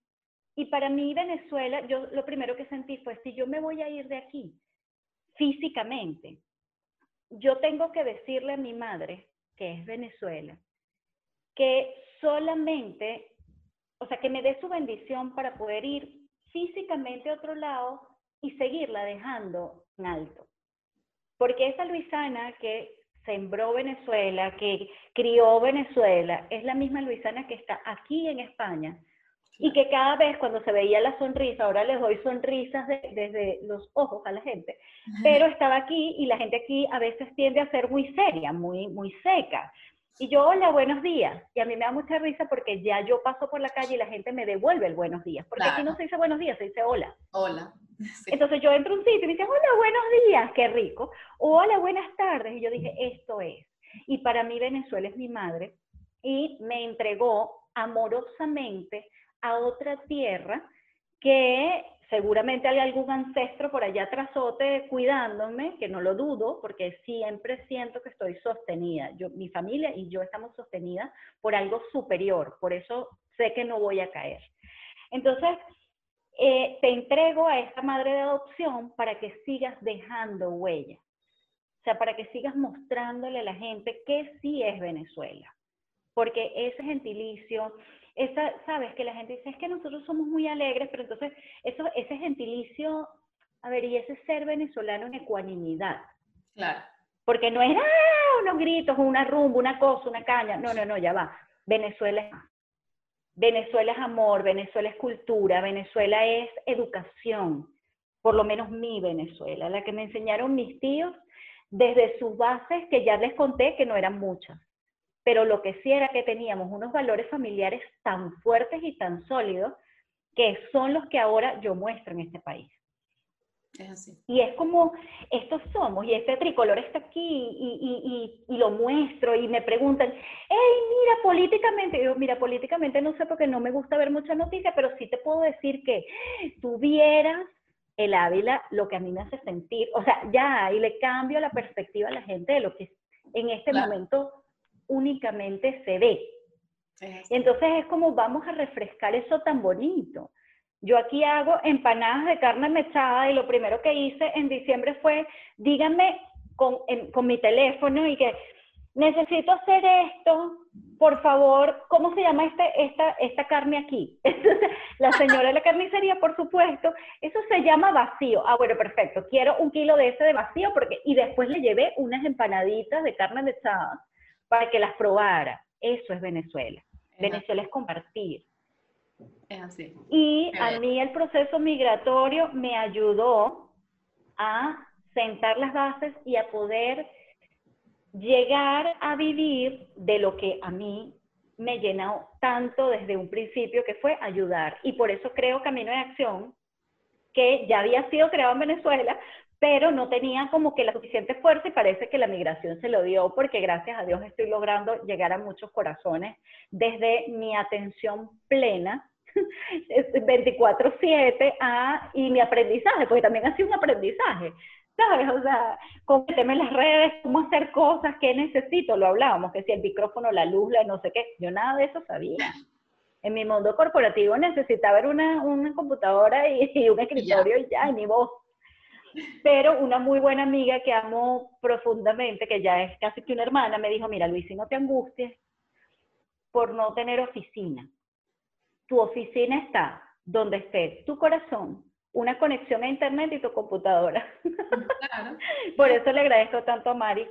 y para mí Venezuela, yo lo primero que sentí fue, si yo me voy a ir de aquí físicamente, yo tengo que decirle a mi madre que es Venezuela, que solamente, o sea, que me dé su bendición para poder ir físicamente a otro lado y seguirla dejando en alto. Porque esa Luisana que sembró Venezuela, que crió Venezuela, es la misma Luisana que está aquí en España. Y que cada vez cuando se veía la sonrisa, ahora les doy sonrisas desde los ojos a la gente, pero estaba aquí y la gente aquí a veces tiende a ser muy seria, muy, muy seca. Y yo, hola, buenos días. Y a mí me da mucha risa porque ya yo paso por la calle y la gente me devuelve el buenos días. Porque aquí no se dice buenos días, se dice hola. Hola. Entonces yo entro a un sitio y me dicen, hola, buenos días, qué rico. O hola, buenas tardes. Y yo dije, esto es. Y para mí Venezuela es mi madre y me entregó amorosamente a otra tierra que seguramente hay algún ancestro por allá trasote cuidándome, que no lo dudo, porque siempre siento que estoy sostenida. Yo, mi familia y yo estamos sostenidas por algo superior, por eso sé que no voy a caer. Entonces, eh, te entrego a esta madre de adopción para que sigas dejando huella. O sea, para que sigas mostrándole a la gente que sí es Venezuela. Porque ese gentilicio, esa, sabes que la gente dice, es que nosotros somos muy alegres, pero entonces eso, ese gentilicio, a ver, y ese ser venezolano en ecuanimidad. Claro. Porque no es, ah, unos gritos, una rumba, una cosa, una caña. No, no, no, ya va. Venezuela es Venezuela es amor, Venezuela es cultura, Venezuela es educación, por lo menos mi Venezuela, la que me enseñaron mis tíos desde sus bases, que ya les conté que no eran muchas, pero lo que sí era que teníamos unos valores familiares tan fuertes y tan sólidos que son los que ahora yo muestro en este país. Es así. Y es como, estos somos, y este tricolor está aquí, y, y, y, lo muestro, y me preguntan, hey, mira, políticamente, yo, mira, políticamente no sé porque no me gusta ver muchas noticias, pero sí te puedo decir que tuvieras el Ávila lo que a mí me hace sentir, o sea, ya, y le cambio la perspectiva a la gente de lo que en este momento únicamente se ve. Entonces es como vamos a refrescar eso tan bonito. Yo aquí hago empanadas de carne mechada y lo primero que hice en diciembre fue, díganme con, con mi teléfono y que necesito hacer esto, por favor, ¿cómo se llama este, esta, esta carne aquí? la señora de la carnicería, por supuesto, eso se llama vacío. Ah, bueno, perfecto, quiero un kilo de ese de vacío porque, y después le llevé unas empanaditas de carne mechada para que las probara. Eso es Venezuela. Venezuela es compartir. Es así. Y a mí el proceso migratorio me ayudó a sentar las bases y a poder llegar a vivir de lo que a mí me llenó tanto desde un principio, que fue ayudar. Y por eso creo Camino de Acción, que ya había sido creado en Venezuela, pero no tenía como que la suficiente fuerza y parece que la migración se lo dio porque gracias a Dios estoy logrando llegar a muchos corazones desde mi atención plena 24/7 a, y mi aprendizaje, porque también ha sido un aprendizaje, ¿sabes? O sea, cómo meterme en las redes, cómo hacer cosas, qué necesito, lo hablábamos, que si el micrófono, la luz, la no sé qué, yo nada de eso sabía. En mi mundo corporativo necesitaba ver una, una computadora y, un escritorio y ya, y mi voz. Pero una muy buena amiga que amo profundamente, que ya es casi que una hermana, me dijo, mira Luis, si no te angusties por no tener oficina tu oficina está donde esté tu corazón, una conexión a internet y tu computadora. Por eso le agradezco tanto a Mari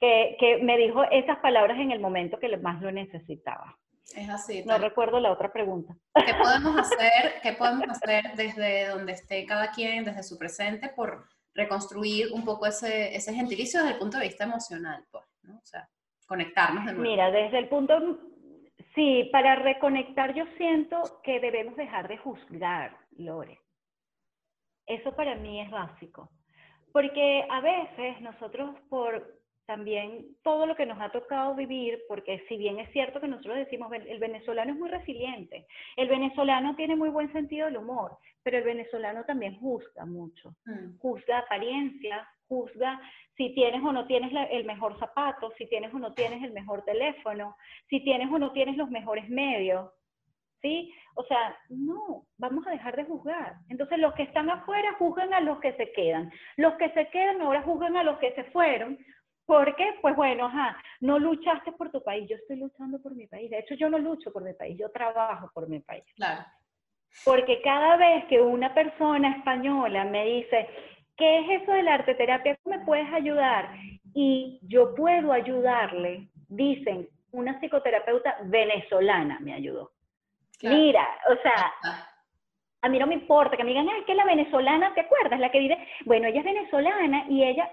que, que, me dijo esas palabras en el momento que más lo necesitaba. Es así. No recuerdo la otra pregunta. ¿Qué podemos hacer, qué podemos hacer desde donde esté cada quien, desde su presente, por reconstruir un poco ese, ese gentilicio desde el punto de vista emocional? Pues, ¿no? O sea, conectarnos de nuevo. Mira, desde el punto Sí, para reconectar yo siento que debemos dejar de juzgar, Lore. Eso para mí es básico. Porque a veces nosotros por también todo lo que nos ha tocado vivir, porque si bien es cierto que nosotros decimos el venezolano es muy resiliente, el venezolano tiene muy buen sentido del humor, pero el venezolano también juzga mucho, mm. juzga apariencia, juzga si tienes o no tienes el mejor zapato, si tienes o no tienes el mejor teléfono, si tienes o no tienes los mejores medios. ¿Sí? O sea, no, vamos a dejar de juzgar. Entonces los que están afuera juzgan a los que se quedan. Los que se quedan ahora juzgan a los que se fueron, Porque, pues bueno, ajá, no luchaste por tu país, yo estoy luchando por mi país. De hecho, yo no lucho por mi país, yo trabajo por mi país. Claro. Porque cada vez que una persona española me dice, ¿qué es eso de la arte terapia? ¿Cómo me puedes ayudar? Y yo puedo ayudarle, dicen, una psicoterapeuta venezolana me ayudó. Mira, o sea, a mí no me importa que me digan, es que la venezolana, ¿te acuerdas? La que vive, bueno, ella es venezolana y ella,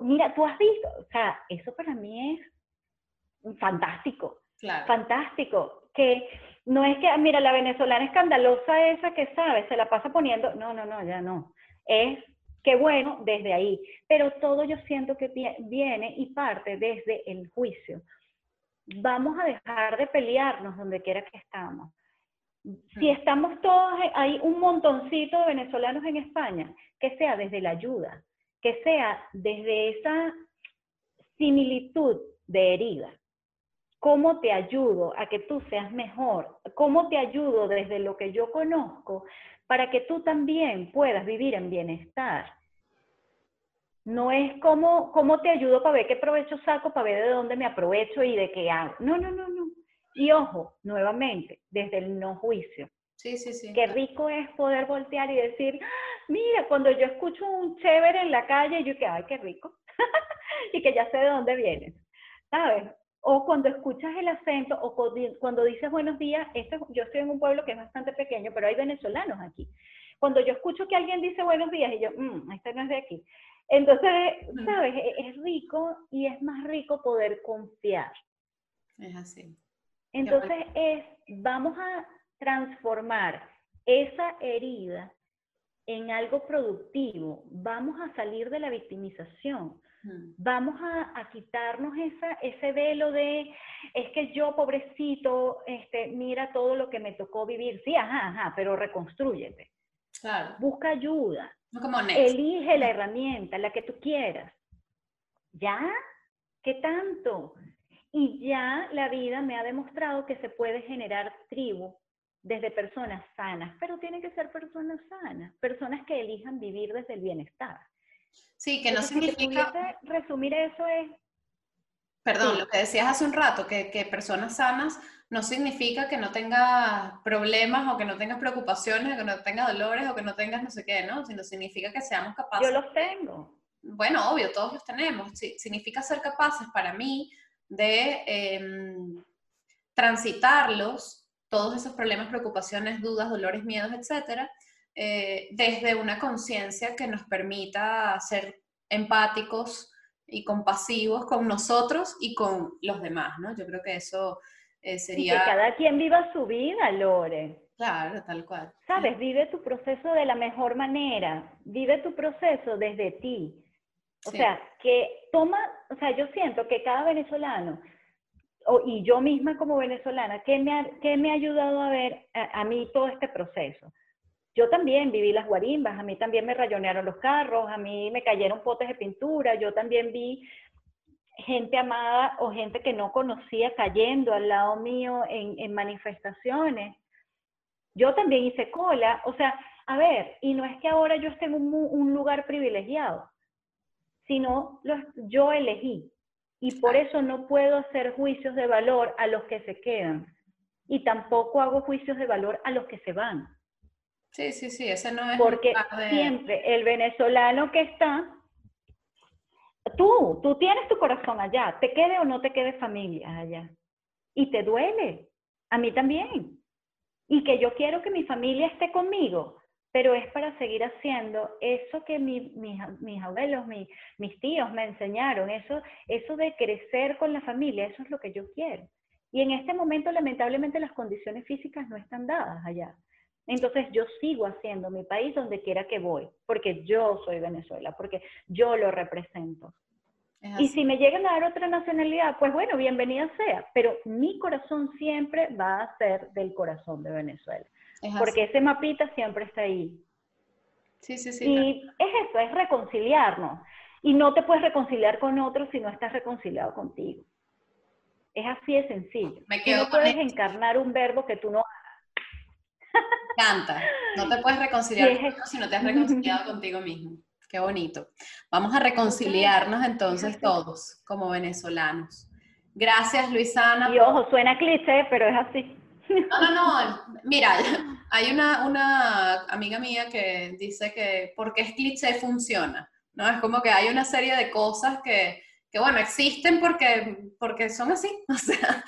mira, tú has visto, o sea, eso para mí es fantástico, fantástico, que no es que, mira, la venezolana escandalosa esa que sabe, se la pasa poniendo, no, no, no, ya no, es que bueno desde ahí, pero todo yo siento que viene y parte desde el juicio. Vamos a dejar de pelearnos donde quiera que estamos. Si estamos todos, hay un montoncito de venezolanos en España, que sea desde la ayuda, que sea desde esa similitud de herida. ¿Cómo te ayudo a que tú seas mejor? ¿Cómo te ayudo desde lo que yo conozco para que tú también puedas vivir en bienestar? No es como, cómo te ayudo para ver qué provecho saco, para ver de dónde me aprovecho y de qué hago. No, no, no, no. Y ojo, nuevamente, desde el no juicio. Sí, sí, sí. Qué rico es poder voltear y decir, mira, cuando yo escucho un chévere en la calle, yo que, ay, qué rico. y que ya sé de dónde vienes, ¿sabes? O cuando escuchas el acento, o cuando dices buenos días, este, yo estoy en un pueblo que es bastante pequeño, pero hay venezolanos aquí. Cuando yo escucho que alguien dice buenos días, y yo, mmm, este no es de aquí. Entonces, ¿sabes? E-, es rico y es más rico poder confiar. Es así. Entonces es, vamos a transformar esa herida en algo productivo, vamos a salir de la victimización, mm. vamos a, quitarnos esa, ese velo de, es que yo, pobrecito, este, mira todo lo que me tocó vivir. Sí, ajá, ajá, pero reconstrúyete. Claro. Busca ayuda. Elige la herramienta, la que tú quieras. ¿Ya? ¿Qué tanto? Y ya la vida me ha demostrado que se puede generar tribu desde personas sanas, pero tienen que ser personas sanas, personas que elijan vivir desde el bienestar. Sí, que no significa... resumir eso es... Perdón, lo que decías hace un rato, que, que, personas sanas no significa que no tengas problemas o que no tengas preocupaciones o que no tengas dolores o que no tengas no sé qué, ¿no? Sino significa que seamos capaces... Yo los tengo. Bueno, obvio, todos los tenemos. Significa ser capaces para mí de em, transitarlos, todos esos problemas, preocupaciones, dudas, dolores, miedos, etcétera, eh, desde una conciencia que nos permita ser empáticos y compasivos con nosotros y con los demás, ¿no? Yo creo que eso eh, sería... que cada quien viva su vida, Lore. Claro, tal cual. Sabes, vive tu proceso de la mejor manera, vive tu proceso desde ti. O sea, que toma, o sea, yo siento que cada venezolano, y yo misma como venezolana, ¿qué me ha, me ha ayudado a ver a, mí todo este proceso? Yo también viví las guarimbas, a mí también me rayonearon los carros, a mí me cayeron potes de pintura, yo también vi gente amada o gente que no conocía cayendo al lado mío en, en manifestaciones. Yo también hice cola, o sea, a ver, y no es que ahora yo esté en un, un lugar privilegiado, sino los, yo elegí. Y por eso no puedo hacer juicios de valor a los que se quedan. Y tampoco hago juicios de valor a los que se van. Sí, sí, sí, ese no es. Porque siempre el venezolano que está, tú, tú tienes tu corazón allá, te quede o no te quede familia allá. Y te duele, a mí también. Y que yo quiero que mi familia esté conmigo, pero es para seguir haciendo eso que mis, abuelos, mis tíos me enseñaron, eso, eso de crecer con la familia, eso es lo que yo quiero. Y en este momento, lamentablemente, las condiciones físicas no están dadas allá. Entonces yo sigo haciendo mi país donde quiera que voy, porque yo soy Venezuela, porque yo lo represento. Y si me llegan a dar otra nacionalidad, pues bueno, bienvenida sea, pero mi corazón siempre va a ser del corazón de Venezuela porque ese mapita siempre está ahí. Sí, sí, sí. Y es eso, es reconciliarnos. Y no te puedes reconciliar con otros si no estás reconciliado contigo. Es así de sencillo. Me quedo no puedes encarnar un verbo que tú no Canta. No te puedes reconciliar si no te has reconciliado contigo mismo. qué bonito. Vamos a reconciliarnos entonces todos como venezolanos. Gracias, Luisana. Y ojo, suena cliché, pero es así. No, no, no. Mira, hay una, una amiga mía que dice que porque es cliché funciona. ¿no? Es como que hay una serie de cosas que, que bueno, existen porque, porque son así. O sea,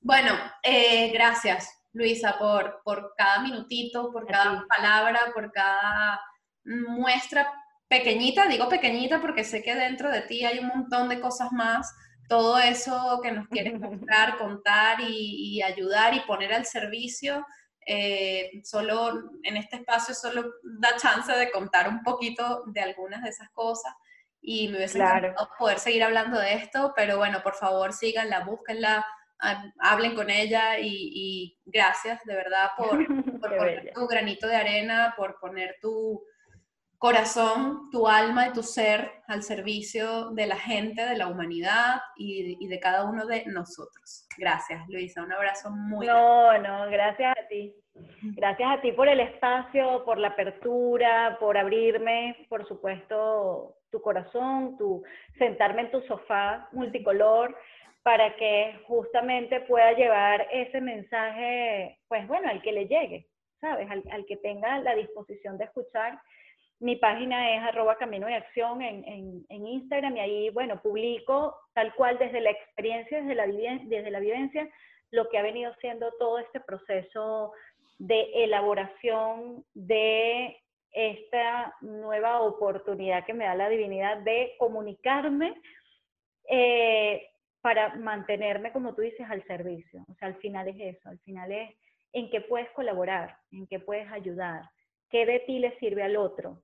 bueno, eh, gracias, Luisa, por, por cada minutito, por cada palabra, por cada muestra pequeñita, digo pequeñita porque sé que dentro de ti hay un montón de cosas más, todo eso que nos quieres mostrar, contar y, ayudar y poner al servicio, eh, solo en este espacio solo da chance de contar un poquito de algunas de esas cosas. Y me hubiese encantado poder seguir hablando de esto, pero bueno, por favor síganla, búsquenla, hablen con ella y, gracias de verdad por, por poner tu granito de arena, por poner tu corazón, tu alma y tu ser al servicio de la gente, de la humanidad y, de cada uno de nosotros. Gracias, Luisa. Un abrazo muy No, no, gracias a ti. Gracias a ti por el espacio, por la apertura, por abrirme, por supuesto, tu corazón, tu sentarme en tu sofá multicolor para que justamente pueda llevar ese mensaje, pues bueno, al que le llegue, ¿sabes? Al, al que tenga la disposición de escuchar. Mi página es arroba camino de acción en, Instagram y ahí, bueno, publico tal cual desde la experiencia, desde la, desde la vivencia, lo que ha venido siendo todo este proceso de elaboración de esta nueva oportunidad que me da la divinidad de comunicarme eh, para mantenerme, como tú dices, al servicio. O sea, al final es eso, al final es en qué puedes colaborar, en qué puedes ayudar, qué de ti le sirve al otro.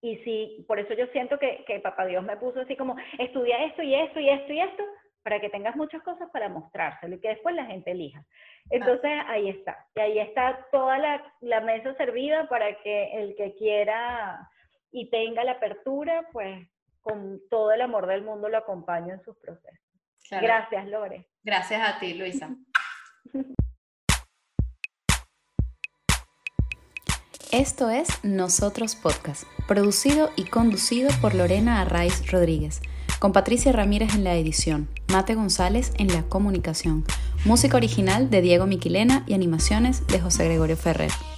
Y si, por eso yo siento que, que Papá Dios me puso así como, estudia esto y esto y esto y esto, para que tengas muchas cosas para mostrárselo y que después la gente elija. Entonces ahí está. Y ahí está toda la, la, mesa servida para que el que quiera y tenga la apertura, pues con todo el amor del mundo lo acompañe en sus procesos. Gracias, Lore. Gracias a ti, Luisa. Esto es Nosotros Podcast, producido y conducido por Lorena Arraiz Rodríguez, con Patricia Ramírez en la edición, Mate González en la comunicación, música original de Diego Miquilena y animaciones de José Gregorio Ferrer.